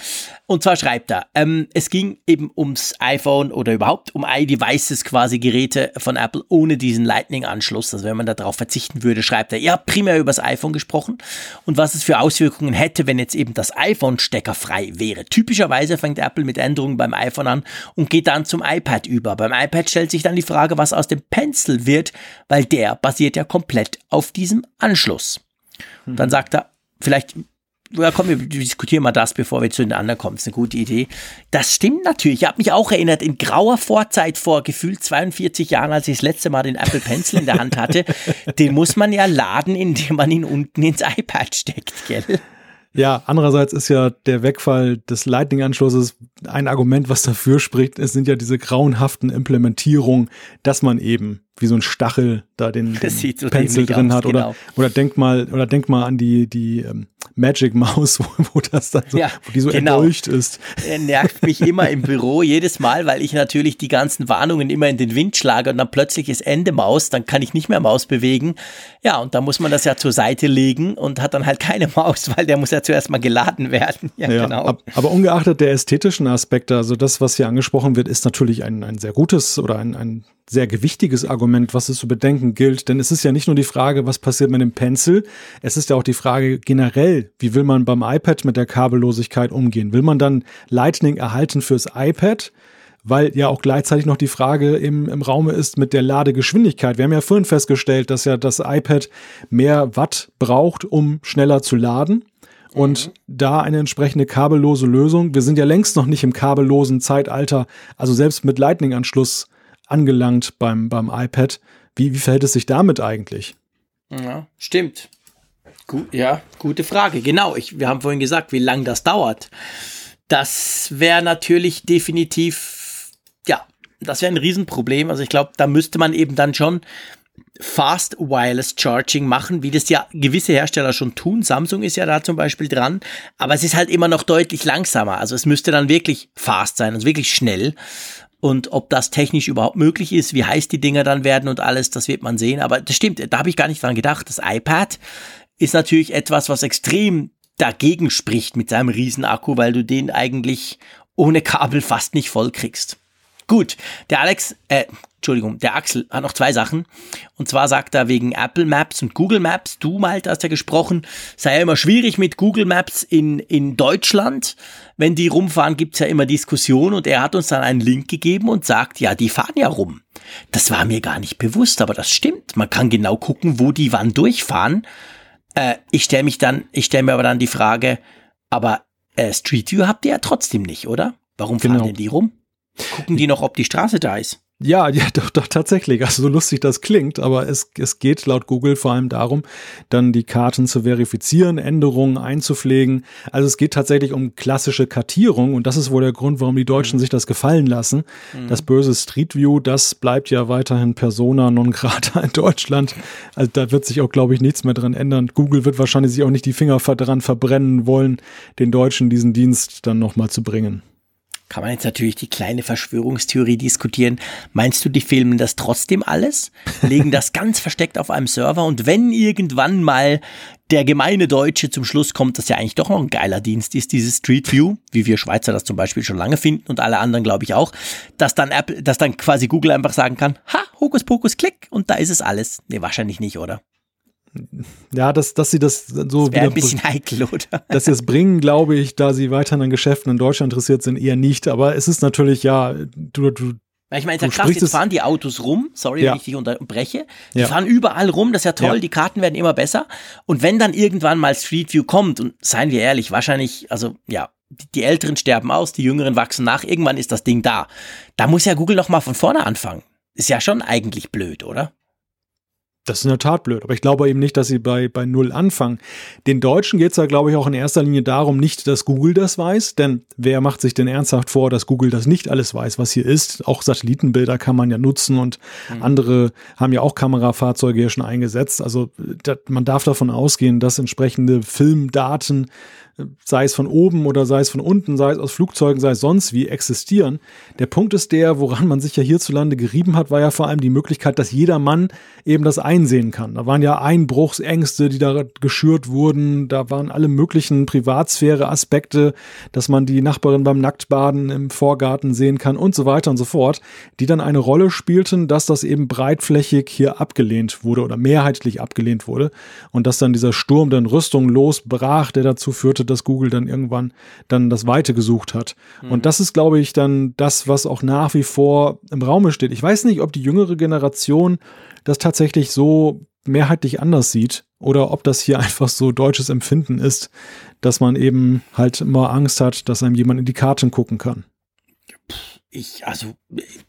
Und zwar schreibt er, ähm, es ging eben ums iPhone oder überhaupt um iDevices quasi Geräte von Apple ohne diesen Lightning-Anschluss. Also wenn man darauf verzichten würde, schreibt er, ja, primär übers iPhone gesprochen und was es für Auswirkungen hätte, wenn jetzt eben das iPhone steckerfrei wäre. Typischerweise fängt Apple mit Änderungen beim iPhone an und geht dann zum iPad über. Beim iPad stellt sich dann die Frage, was aus dem Pencil wird, weil der basiert ja komplett auf diesem Anschluss. Mhm. Dann sagt er, vielleicht, ja komm, wir diskutieren mal das, bevor wir zu den anderen kommen. Das ist eine gute Idee. Das stimmt natürlich. Ich habe mich auch erinnert, in grauer Vorzeit vor gefühlt 42 Jahren, als ich das letzte Mal den Apple Pencil in der Hand hatte, den muss man ja laden, indem man ihn unten ins iPad steckt, gell? Ja, andererseits ist ja der Wegfall des Lightning-Anschlusses ein Argument, was dafür spricht. Es sind ja diese grauenhaften Implementierungen, dass man eben wie so ein Stachel da den, den Pencil drin aus, hat oder genau. oder denk mal oder denk mal an die die ähm, Magic Maus, wo, wo das dann so, ja, wo die so genau. erdolcht ist. Er nervt mich immer im Büro jedes Mal, weil ich natürlich die ganzen Warnungen immer in den Wind schlage und dann plötzlich ist Ende Maus, dann kann ich nicht mehr Maus bewegen. Ja, und da muss man das ja zur Seite legen und hat dann halt keine Maus, weil der muss ja zuerst mal geladen werden. Ja, ja genau. Ab, aber ungeachtet der ästhetischen Aspekte, also das, was hier angesprochen wird, ist natürlich ein, ein sehr gutes oder ein, ein sehr gewichtiges Argument, was es zu bedenken gilt, denn es ist ja nicht nur die Frage, was passiert mit dem Pencil, es ist ja auch die Frage generell, wie will man beim iPad mit der Kabellosigkeit umgehen? Will man dann Lightning erhalten fürs iPad? Weil ja auch gleichzeitig noch die Frage im, im Raume ist mit der Ladegeschwindigkeit. Wir haben ja vorhin festgestellt, dass ja das iPad mehr Watt braucht, um schneller zu laden. Und mhm. da eine entsprechende kabellose Lösung. Wir sind ja längst noch nicht im kabellosen Zeitalter, also selbst mit Lightning-Anschluss angelangt beim, beim iPad. Wie, wie verhält es sich damit eigentlich? Ja, stimmt. Gut, ja, gute Frage. Genau, ich, wir haben vorhin gesagt, wie lange das dauert. Das wäre natürlich definitiv, ja, das wäre ein Riesenproblem. Also ich glaube, da müsste man eben dann schon Fast Wireless Charging machen, wie das ja gewisse Hersteller schon tun. Samsung ist ja da zum Beispiel dran, aber es ist halt immer noch deutlich langsamer. Also es müsste dann wirklich fast sein, also wirklich schnell. Und ob das technisch überhaupt möglich ist, wie heiß die Dinger dann werden und alles, das wird man sehen. Aber das stimmt, da habe ich gar nicht dran gedacht. Das iPad ist natürlich etwas, was extrem dagegen spricht mit seinem Riesenakku, weil du den eigentlich ohne Kabel fast nicht voll kriegst. Gut, der Alex, äh, Entschuldigung, der Axel hat noch zwei Sachen. Und zwar sagt er wegen Apple Maps und Google Maps, du Malte hast ja gesprochen, sei ja immer schwierig mit Google Maps in, in Deutschland. Wenn die rumfahren, gibt's ja immer Diskussionen und er hat uns dann einen Link gegeben und sagt, ja, die fahren ja rum. Das war mir gar nicht bewusst, aber das stimmt. Man kann genau gucken, wo die wann durchfahren. Äh, ich stelle mich dann, ich stelle mir aber dann die Frage, aber äh, Street View habt ihr ja trotzdem nicht, oder? Warum fahren genau. denn die rum? Gucken die noch, ob die Straße da ist? Ja, ja, doch, doch, tatsächlich. Also so lustig das klingt, aber es, es geht laut Google vor allem darum, dann die Karten zu verifizieren, Änderungen einzupflegen. Also es geht tatsächlich um klassische Kartierung und das ist wohl der Grund, warum die Deutschen mhm. sich das gefallen lassen. Mhm. Das böse Street View, das bleibt ja weiterhin Persona non grata in Deutschland. Also da wird sich auch, glaube ich, nichts mehr dran ändern. Google wird wahrscheinlich sich auch nicht die Finger dran verbrennen wollen, den Deutschen diesen Dienst dann nochmal zu bringen kann man jetzt natürlich die kleine Verschwörungstheorie diskutieren. Meinst du, die filmen das trotzdem alles? Legen das ganz versteckt auf einem Server und wenn irgendwann mal der gemeine Deutsche zum Schluss kommt, dass ja eigentlich doch noch ein geiler Dienst ist, dieses Street View, wie wir Schweizer das zum Beispiel schon lange finden und alle anderen glaube ich auch, dass dann Apple, dass dann quasi Google einfach sagen kann, ha, Hokus Pokus, Klick und da ist es alles. Nee, wahrscheinlich nicht, oder? Ja, dass, dass sie das so das wieder. ein bisschen heikel, oder? Dass sie es bringen, glaube ich, da sie weiterhin an Geschäften in Deutschland interessiert sind, eher nicht. Aber es ist natürlich, ja, du, du ich meine, ist ja krass, jetzt fahren die Autos rum, sorry, ja. wenn ich dich unterbreche. Die ja. fahren überall rum, das ist ja toll, ja. die Karten werden immer besser. Und wenn dann irgendwann mal Street View kommt, und seien wir ehrlich, wahrscheinlich, also ja, die, die Älteren sterben aus, die Jüngeren wachsen nach, irgendwann ist das Ding da. Da muss ja Google nochmal von vorne anfangen. Ist ja schon eigentlich blöd, oder? Das ist in der Tat blöd, aber ich glaube eben nicht, dass sie bei, bei Null anfangen. Den Deutschen geht es ja, glaube ich, auch in erster Linie darum, nicht, dass Google das weiß, denn wer macht sich denn ernsthaft vor, dass Google das nicht alles weiß, was hier ist? Auch Satellitenbilder kann man ja nutzen und mhm. andere haben ja auch Kamerafahrzeuge hier schon eingesetzt. Also da, man darf davon ausgehen, dass entsprechende Filmdaten sei es von oben oder sei es von unten, sei es aus Flugzeugen, sei es sonst wie, existieren. Der Punkt ist der, woran man sich ja hierzulande gerieben hat, war ja vor allem die Möglichkeit, dass jeder Mann eben das einsehen kann. Da waren ja Einbruchsängste, die da geschürt wurden, da waren alle möglichen Privatsphäre-Aspekte, dass man die Nachbarin beim Nacktbaden im Vorgarten sehen kann und so weiter und so fort, die dann eine Rolle spielten, dass das eben breitflächig hier abgelehnt wurde oder mehrheitlich abgelehnt wurde und dass dann dieser Sturm der Rüstung losbrach, der dazu führte, dass Google dann irgendwann dann das Weite gesucht hat. Mhm. Und das ist, glaube ich, dann das, was auch nach wie vor im Raume steht. Ich weiß nicht, ob die jüngere Generation das tatsächlich so mehrheitlich anders sieht oder ob das hier einfach so deutsches Empfinden ist, dass man eben halt immer Angst hat, dass einem jemand in die Karten gucken kann ich, also,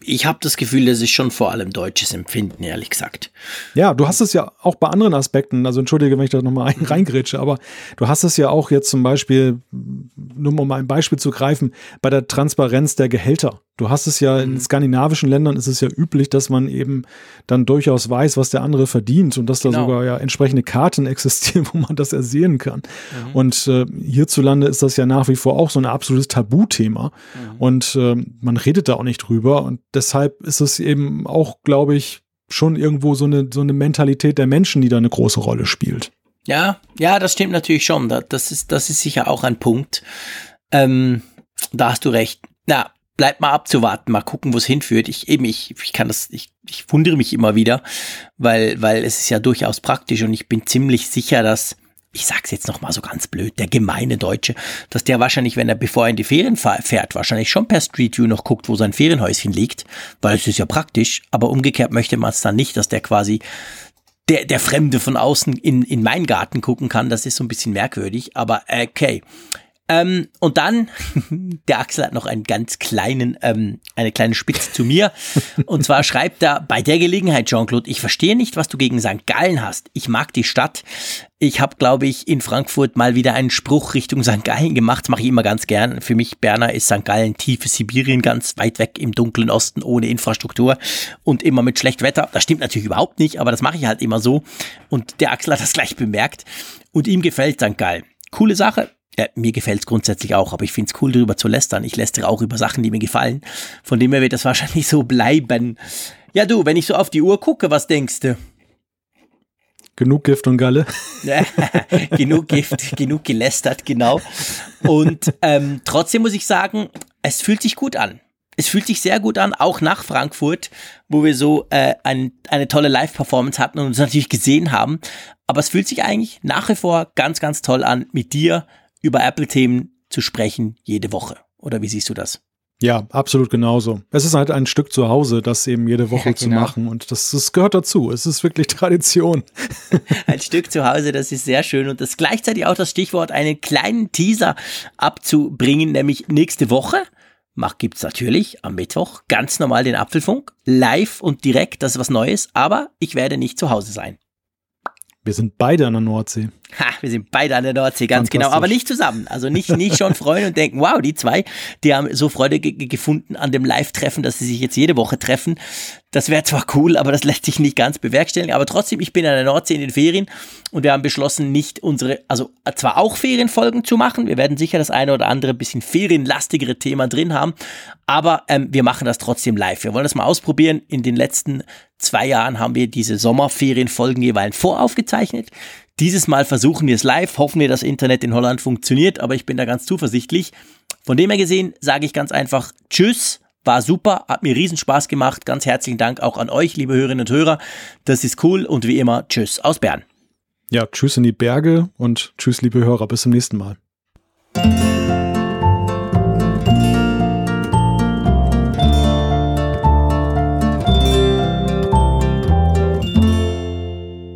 ich habe das Gefühl, das ist schon vor allem deutsches Empfinden, ehrlich gesagt. Ja, du hast es ja auch bei anderen Aspekten, also entschuldige, wenn ich da nochmal mhm. reingrätsche, aber du hast es ja auch jetzt zum Beispiel, nur um ein Beispiel zu greifen, bei der Transparenz der Gehälter. Du hast es ja in mhm. skandinavischen Ländern ist es ja üblich, dass man eben dann durchaus weiß, was der andere verdient und dass genau. da sogar ja entsprechende Karten existieren, wo man das ersehen kann. Mhm. Und äh, hierzulande ist das ja nach wie vor auch so ein absolutes Tabuthema mhm. und äh, man redet da auch nicht drüber und deshalb ist es eben auch, glaube ich, schon irgendwo so eine so eine Mentalität der Menschen, die da eine große Rolle spielt. Ja, ja, das stimmt natürlich schon. Das ist das ist sicher auch ein Punkt. Ähm, da hast du recht. Ja, bleibt mal abzuwarten, mal gucken, wo es hinführt. Ich eben, ich, ich kann das, ich, ich wundere mich immer wieder, weil, weil es ist ja durchaus praktisch und ich bin ziemlich sicher, dass ich sag's jetzt noch mal so ganz blöd, der gemeine Deutsche, dass der wahrscheinlich, wenn er bevor er in die Ferien fährt, wahrscheinlich schon per Street View noch guckt, wo sein Ferienhäuschen liegt, weil es ist ja praktisch, aber umgekehrt möchte man es dann nicht, dass der quasi der, der Fremde von außen in, in meinen Garten gucken kann. Das ist so ein bisschen merkwürdig, aber okay. Ähm, und dann, der Axel hat noch einen ganz kleinen, ähm, eine kleine Spitze zu mir. Und zwar schreibt er, bei der Gelegenheit, Jean-Claude, ich verstehe nicht, was du gegen St. Gallen hast. Ich mag die Stadt. Ich habe, glaube ich, in Frankfurt mal wieder einen Spruch Richtung St. Gallen gemacht. Mache ich immer ganz gern. Für mich, Berner, ist St. Gallen tiefe Sibirien, ganz weit weg im dunklen Osten, ohne Infrastruktur und immer mit schlechtem Wetter. Das stimmt natürlich überhaupt nicht, aber das mache ich halt immer so. Und der Axel hat das gleich bemerkt. Und ihm gefällt St. Gallen. Coole Sache ja, mir gefällt es grundsätzlich auch, aber ich finde es cool, darüber zu lästern. Ich lästere auch über Sachen, die mir gefallen. Von dem her wird das wahrscheinlich so bleiben. Ja, du, wenn ich so auf die Uhr gucke, was denkst du? Genug Gift und Galle. genug Gift, genug gelästert, genau. Und ähm, trotzdem muss ich sagen, es fühlt sich gut an. Es fühlt sich sehr gut an, auch nach Frankfurt, wo wir so äh, ein, eine tolle Live-Performance hatten und uns natürlich gesehen haben. Aber es fühlt sich eigentlich nach wie vor ganz, ganz toll an, mit dir über Apple-Themen zu sprechen jede Woche. Oder wie siehst du das? Ja, absolut genauso. Es ist halt ein Stück zu Hause, das eben jede Woche ja, genau. zu machen und das, das gehört dazu. Es ist wirklich Tradition. Ein Stück zu Hause, das ist sehr schön und das ist gleichzeitig auch das Stichwort, einen kleinen Teaser abzubringen, nämlich nächste Woche gibt es natürlich am Mittwoch ganz normal den Apfelfunk, live und direkt, das ist was Neues, aber ich werde nicht zu Hause sein. Wir sind beide an der Nordsee. Ha, wir sind beide an der Nordsee, ganz genau, aber nicht zusammen. Also nicht, nicht schon freuen und denken, wow, die zwei, die haben so Freude gefunden an dem Live-Treffen, dass sie sich jetzt jede Woche treffen. Das wäre zwar cool, aber das lässt sich nicht ganz bewerkstelligen. Aber trotzdem, ich bin an der Nordsee in den Ferien und wir haben beschlossen, nicht unsere, also zwar auch Ferienfolgen zu machen. Wir werden sicher das eine oder andere bisschen ferienlastigere Thema drin haben, aber ähm, wir machen das trotzdem live. Wir wollen das mal ausprobieren. In den letzten zwei Jahren haben wir diese Sommerferienfolgen jeweils voraufgezeichnet. Dieses Mal versuchen wir es live, hoffen wir, das Internet in Holland funktioniert, aber ich bin da ganz zuversichtlich. Von dem her gesehen sage ich ganz einfach Tschüss, war super, hat mir riesen Spaß gemacht. Ganz herzlichen Dank auch an euch, liebe Hörerinnen und Hörer. Das ist cool und wie immer Tschüss aus Bern. Ja, Tschüss in die Berge und Tschüss, liebe Hörer, bis zum nächsten Mal.